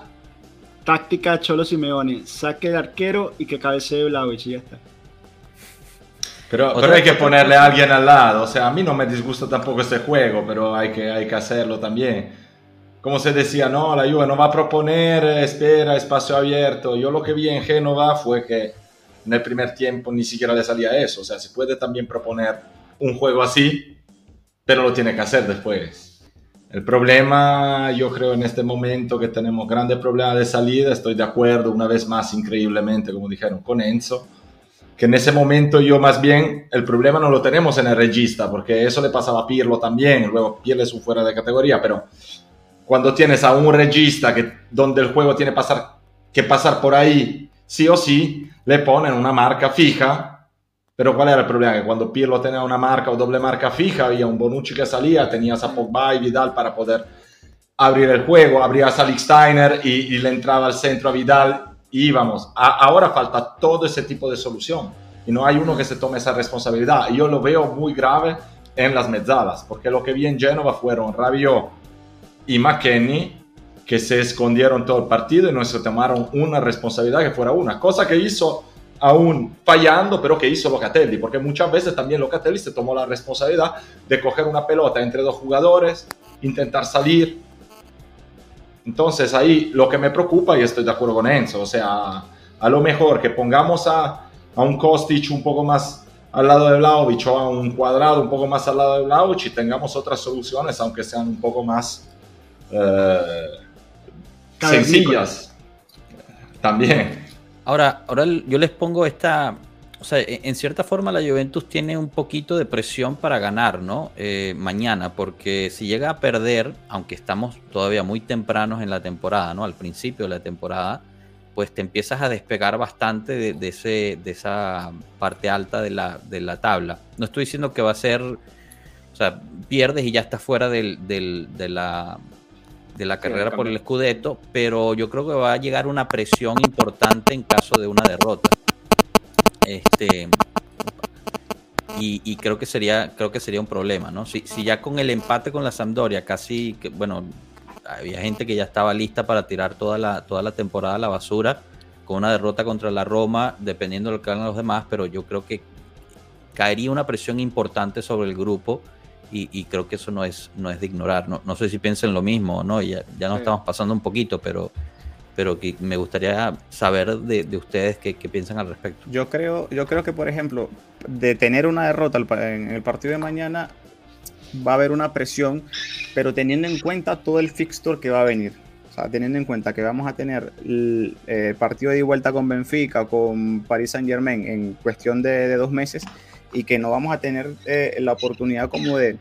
táctica Cholo Simeone, saque de arquero y que cabecee Vlaovic y ya está. Pero, pero, hay que ponerle a alguien al lado. O sea, a mí no me disgusta tampoco este juego, pero hay que, hay que hacerlo también como se decía, no, la Juve no va a proponer, espera, espacio abierto. Yo lo que vi en Génova fue que en el primer tiempo ni siquiera le salía eso. O sea, se puede también proponer un juego así, pero lo tiene que hacer después. El problema, yo creo en este momento que tenemos grandes problemas de salida, estoy de acuerdo una vez más increíblemente, como dijeron con Enzo, que en ese momento yo más bien el problema no lo tenemos en el regista, porque eso le pasaba a Pirlo también, luego Pirlo es un fuera de categoría, pero cuando tienes a un regista que, donde el juego tiene pasar, que pasar por ahí, sí o sí, le ponen una marca fija. Pero ¿cuál era el problema? Que cuando Pirlo tenía una marca o doble marca fija, había un Bonucci que salía, tenías a Pogba y Vidal para poder abrir el juego, abrías a Alex Steiner y, le entraba al centro a Vidal y íbamos. ahora falta todo ese tipo de solución. y no hay uno que se tome esa responsabilidad. Y yo lo veo muy grave en las mezzadas, porque lo que vi en Génova fueron Rabiot y McKenny que se escondieron todo el partido y no se tomaron una responsabilidad que fuera una, cosa que hizo aún fallando, pero que hizo Locatelli, porque muchas veces también Locatelli se tomó la responsabilidad de coger una pelota entre dos jugadores, intentar salir. Entonces ahí lo que me preocupa, y estoy de acuerdo con Enzo, o sea, a lo mejor que pongamos a, a un Kostic un poco más al lado de Vlaovic o a un cuadrado un poco más al lado de Vlaovic y tengamos otras soluciones, aunque sean un poco más eh, sencillas. También. Ahora, ahora yo les pongo esta, o sea, en cierta forma la Juventus tiene un poquito de presión para ganar, ¿no? Eh, mañana, porque si llega a perder, aunque estamos todavía muy tempranos en la temporada, ¿no? Al principio de la temporada, pues te empiezas a despegar bastante de, ese, de esa parte alta de la, de la, tabla. No estoy diciendo que va a ser, o sea, pierdes y ya estás fuera del, de la de la carrera por el Scudetto, pero yo creo que va a llegar una presión importante en caso de una derrota. Este, y, creo que sería creo que sería un problema, ¿no? Si, si ya con el empate con la Sampdoria casi que bueno, había gente que ya estaba lista para tirar toda la toda la temporada a la basura con una derrota contra la Roma, dependiendo de lo que hagan los demás, pero yo creo que caería una presión importante sobre el grupo y, creo que eso no es, no es de ignorar. No, no sé si piensen lo mismo, ¿no? Ya, ya nos estamos pasando un poquito, pero, pero que me gustaría saber de, de ustedes qué, qué, piensan al respecto. Yo creo, yo creo que, por ejemplo, de tener una derrota en el partido de mañana, va a haber una presión, pero teniendo en cuenta todo el fixture que va a venir. O sea, teniendo en cuenta que vamos a tener el, eh, partido de vuelta con Benfica, con Paris Saint Germain en cuestión de, de dos meses, y que no vamos a tener eh, la oportunidad como de,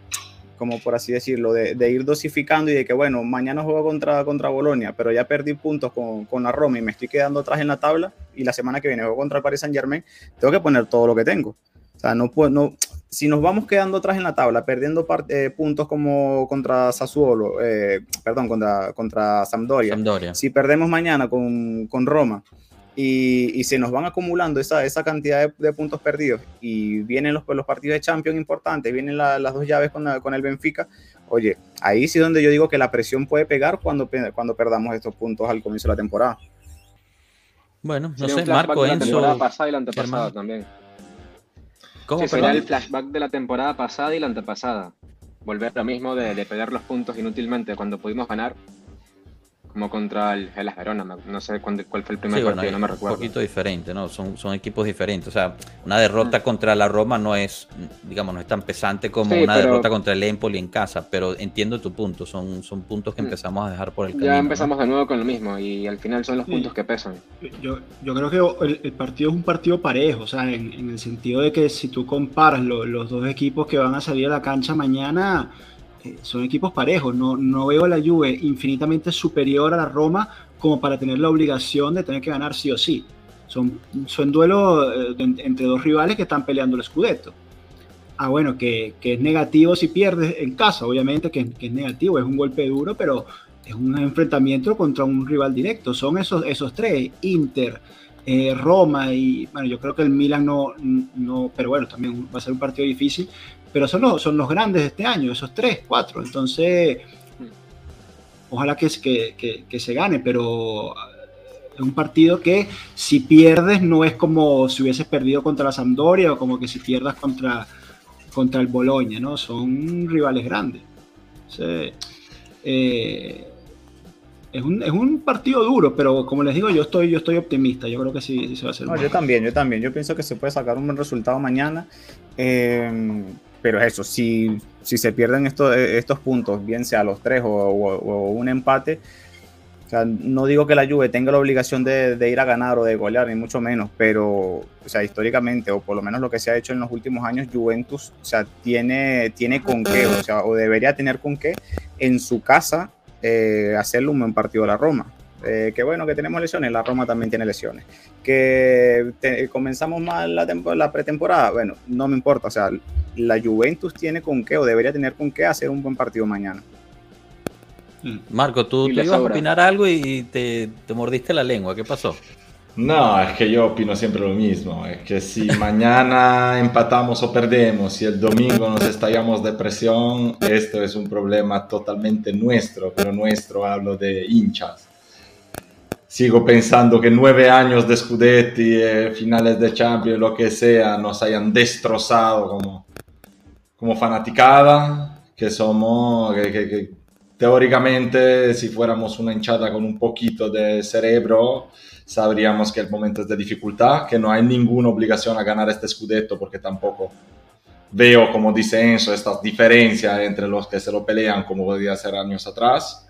como por así decirlo, de, ir dosificando y de que, bueno, mañana juego contra, contra Bolonia, pero ya perdí puntos con, con, la Roma y me estoy quedando atrás en la tabla y la semana que viene juego contra el Paris Saint Germain, tengo que poner todo lo que tengo. O sea, no puedo, no, si nos vamos quedando atrás en la tabla, perdiendo eh, puntos como contra Sassuolo, eh, perdón, contra, contra Sampdoria, Sampdoria, si perdemos mañana con, con Roma, y, se nos van acumulando esa, esa cantidad de, puntos perdidos y vienen los, los partidos de Champions importantes, vienen las dos llaves con, con, el Benfica, oye, ahí sí donde yo digo que la presión puede pegar cuando, cuando perdamos estos puntos al comienzo de la temporada. Bueno, no sé, Marco, La Enzo. temporada pasada y la antepasada también. ¿Cómo, sí, sería el flashback de la temporada pasada y la antepasada. Volver a lo mismo de, de perder los puntos inútilmente cuando pudimos ganar como contra el Hellas Verona, no sé cuál fue el primer partido, no me recuerdo. Un poquito diferente, ¿no? Son, son equipos diferentes. O sea, una derrota mm. contra la Roma no es, digamos, no es tan pesante como una derrota contra el Empoli en casa, pero entiendo tu punto, son, son puntos que mm. empezamos a dejar por el camino. Ya empezamos de nuevo con lo mismo y al final son los puntos que pesan. Yo, yo creo que el, partido es un partido parejo, o sea, en, el sentido de que si tú comparas los dos equipos que van a salir a la cancha mañana son equipos parejos. No, no veo a la Juve infinitamente superior a la Roma como para tener la obligación de tener que ganar sí o sí. Son, son duelos eh, entre dos rivales que están peleando el Scudetto. Ah, bueno, que, que, es negativo si pierdes en casa, obviamente que, que, es negativo, es un golpe duro, pero es un enfrentamiento contra un rival directo. Son esos, esos tres, Inter, eh, Roma y, bueno, yo creo que el Milan no, no, pero bueno, también va a ser un partido difícil, pero son los, son los grandes de este año, esos tres, cuatro. Entonces, ojalá que, que, que, se gane, pero es un partido que si pierdes no es como si hubieses perdido contra la Sampdoria o como que si pierdas contra, contra el Boloña, ¿no? Son rivales grandes. Eh, es, un, es, un, partido duro, pero como les digo, yo estoy, yo estoy optimista. Yo creo que sí, se va a hacer. No, yo también, yo también. Yo pienso que se puede sacar un buen resultado mañana. Eh, pero eso, si, si se pierden estos, estos puntos, bien sea los tres o, un empate, no digo que la Juve tenga la obligación de, ir a ganar o de golear, ni mucho menos, pero, o sea, históricamente, o por lo menos lo que se ha hecho en los últimos años, Juventus, o sea, tiene, tiene con qué, o sea, o debería tener con qué en su casa eh, hacerle un buen partido a la Roma. Eh, que bueno que tenemos lesiones, la Roma también tiene lesiones. Que comenzamos mal la, la pretemporada, bueno, no me importa, o sea, la Juventus tiene con qué o debería tener con qué hacer un buen partido mañana. Mm. Marco, tú, ibas a opinar algo y te, te, mordiste la lengua, ¿qué pasó? No, es que yo opino siempre lo mismo. Es que si mañana empatamos o perdemos, si el domingo nos estallamos de presión, esto es un problema totalmente nuestro, pero nuestro hablo de hinchas. Sigo pensando que nueve años de Scudetti, eh, finales de Champions, lo que sea, nos hayan destrozado como, como fanaticada, que somos, que teóricamente si fuéramos una hinchada con un poquito de cerebro, sabríamos que el momento es de dificultad, que no hay ninguna obligación a ganar este scudetto porque tampoco veo, como dice Enzo, esta diferencia entre los que se lo pelean como podía ser años atrás.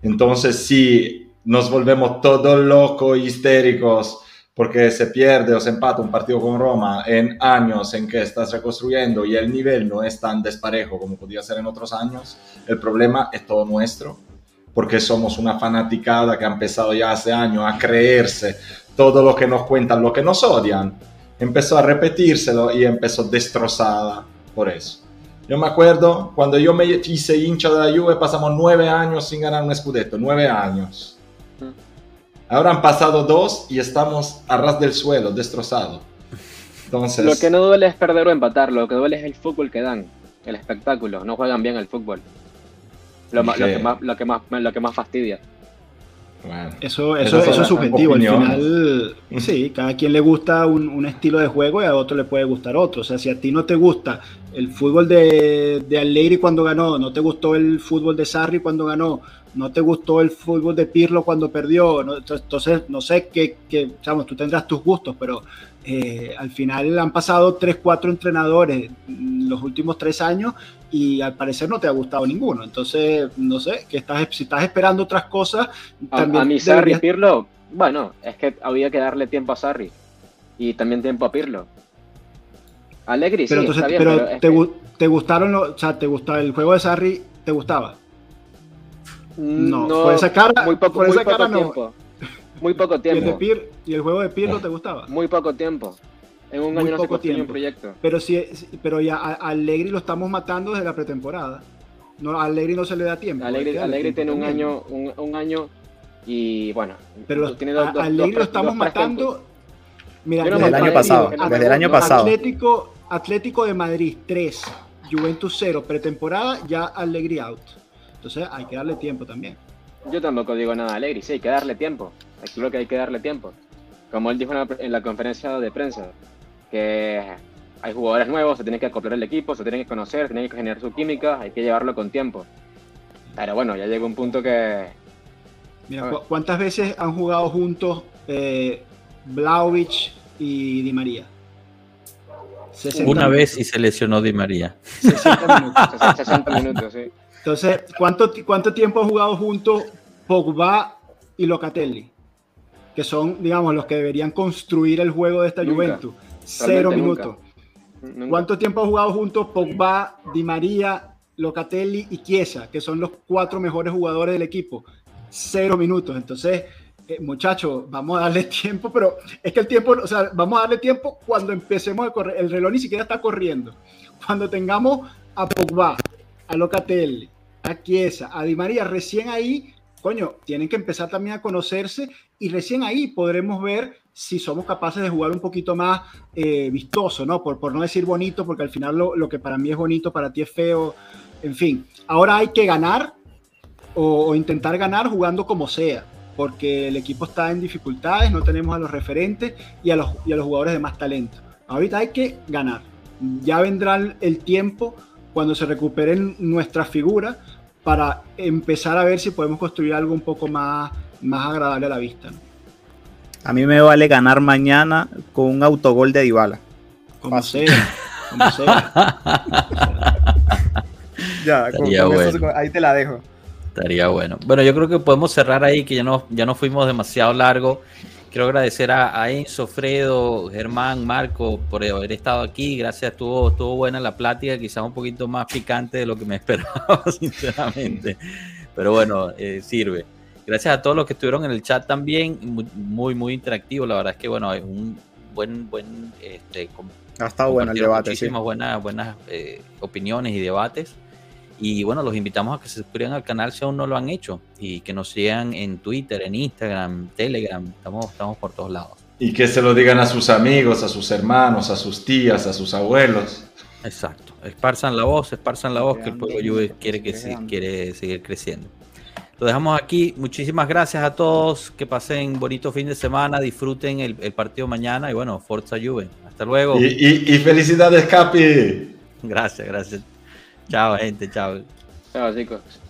Entonces, si nos volvemos todos locos, histéricos, porque se pierde o se empata un partido con Roma en años en que estás reconstruyendo y el nivel no es tan desparejo como podía ser en otros años, el problema es todo nuestro porque somos una fanaticada que ha empezado ya hace años a creerse todo lo que nos cuentan, lo que nos odian. Empezó a repetírselo y empezó destrozada por eso. Yo me acuerdo cuando yo me hice hincha de la Juve, pasamos nueve años sin ganar un scudetto, nueve años. Ahora han pasado dos y estamos a ras del suelo, destrozados. Entonces... Lo que no duele es perder o empatar, lo que duele es el fútbol que dan, el espectáculo, no juegan bien el fútbol. Lo, que más, lo, que más, lo que más fastidia. eso, eso, eso es subjetivo. Al final, sí, cada quien le gusta un, un, estilo de juego y a otro le puede gustar otro. O sea, si a ti no te gusta el fútbol de, de Allegri cuando ganó, no te gustó el fútbol de Sarri cuando ganó, no te gustó el fútbol de Pirlo cuando perdió, entonces no sé qué, qué tú tendrás tus gustos, pero eh, al final han pasado tres, cuatro entrenadores los últimos tres años y al parecer no te ha gustado ninguno. Entonces, no sé, que estás, si estás esperando otras cosas... También a, mí Sarri Pirlo, bueno, es que había que darle tiempo a Sarri y también tiempo a Pirlo. Alegri, pero sí, entonces, pero te, te, gustaron, o sea, te gustaba el juego de Sarri, ¿te gustaba? Mm, no, por esa cara, muy poco, por esa cara tiempo. Muy poco tiempo. ¿Y el, juego de Pirlo te gustaba? Muy poco tiempo. En un año no se construye un proyecto. Pero, si, pero ya a Allegri lo estamos matando desde la pretemporada. No, a Allegri no se le da tiempo. Allegri, tiene un año, un, año y bueno. Pero tiene dos, a Allegri lo estamos matando. Mira, desde el año pasado. Desde el año pasado. Atlético, Atlético de Madrid 3, Juventus 0, pretemporada, ya Allegri out. Entonces hay que darle tiempo también. Yo tampoco digo nada alegre, sí, hay que darle tiempo. Creo que hay que darle tiempo. Como él dijo en la, conferencia de prensa, que hay jugadores nuevos, se tiene que acoplar el equipo, se tienen que conocer, tienen que generar su química, hay que llevarlo con tiempo. Pero bueno, ya llegó un punto que... Mira, ¿cuántas veces han jugado juntos eh, y Di María? Una vez y se lesionó Di María. 60 minutos, 60 minutos, sí. Entonces, ¿cuánto, ¿cuánto tiempo han jugado juntos Pogba y Locatelli? Que son, digamos, los que deberían construir el juego de esta Juventus. Cero minutos. ¿Cuánto tiempo han jugado juntos Pogba, Di María, Locatelli y Chiesa, que son los cuatro mejores jugadores del equipo? Cero minutos. Entonces, eh, muchachos, vamos a darle tiempo, pero es que el tiempo, o sea, vamos a darle tiempo cuando empecemos a correr. El reloj ni siquiera está corriendo. Cuando tengamos a Pogba, a Locatelli, a Chiesa, a Di María, recién ahí, coño, tienen que empezar también a conocerse y recién ahí podremos ver si somos capaces de jugar un poquito más eh, vistoso, ¿no? Por, por no decir bonito, porque al final lo, lo, que para mí es bonito, para ti es feo, en fin. Ahora hay que ganar o, intentar ganar jugando como sea, porque el equipo está en dificultades, no tenemos a los referentes y a los, y a los jugadores de más talento. Ahorita hay que ganar. Ya vendrá el tiempo cuando se recuperen nuestras figuras para empezar a ver si podemos construir algo un poco más, más agradable a la vista. A mí me vale ganar mañana con un autogol de Dybala. Como sea, como sea. ya, con, eso, ahí te la dejo. Estaría bueno. Bueno, yo creo que podemos cerrar ahí, que ya no, ya no fuimos demasiado largo. Quiero agradecer a, Enzo, Fredo, Germán, Marco por haber estado aquí. Gracias, estuvo, estuvo buena la plática, quizás un poquito más picante de lo que me esperaba, sinceramente. Pero bueno, eh, sirve. Gracias a todos los que estuvieron en el chat también, muy, muy, interactivo. La verdad es que, bueno, es un buen, buen, este, ha estado bueno el debate. Muchísimas buenas, buenas eh, opiniones y debates. Y bueno, los invitamos a que se suscriban al canal si aún no lo han hecho y que nos sigan en Twitter, en Instagram, Telegram, estamos, estamos por todos lados. Y que se lo digan a sus amigos, a sus hermanos, a sus tías, a sus abuelos. Exacto, esparzan la voz, esparzan la voz que el pueblo Juve quiere, que quiere seguir creciendo. Lo dejamos aquí. Muchísimas gracias a todos. Que pasen bonito fin de semana. Disfruten el, partido mañana. Y bueno, Forza Juve. Hasta luego. Y, y felicidades, Capi. Gracias, gracias. Chao, gente. Chao. Chao, chicos.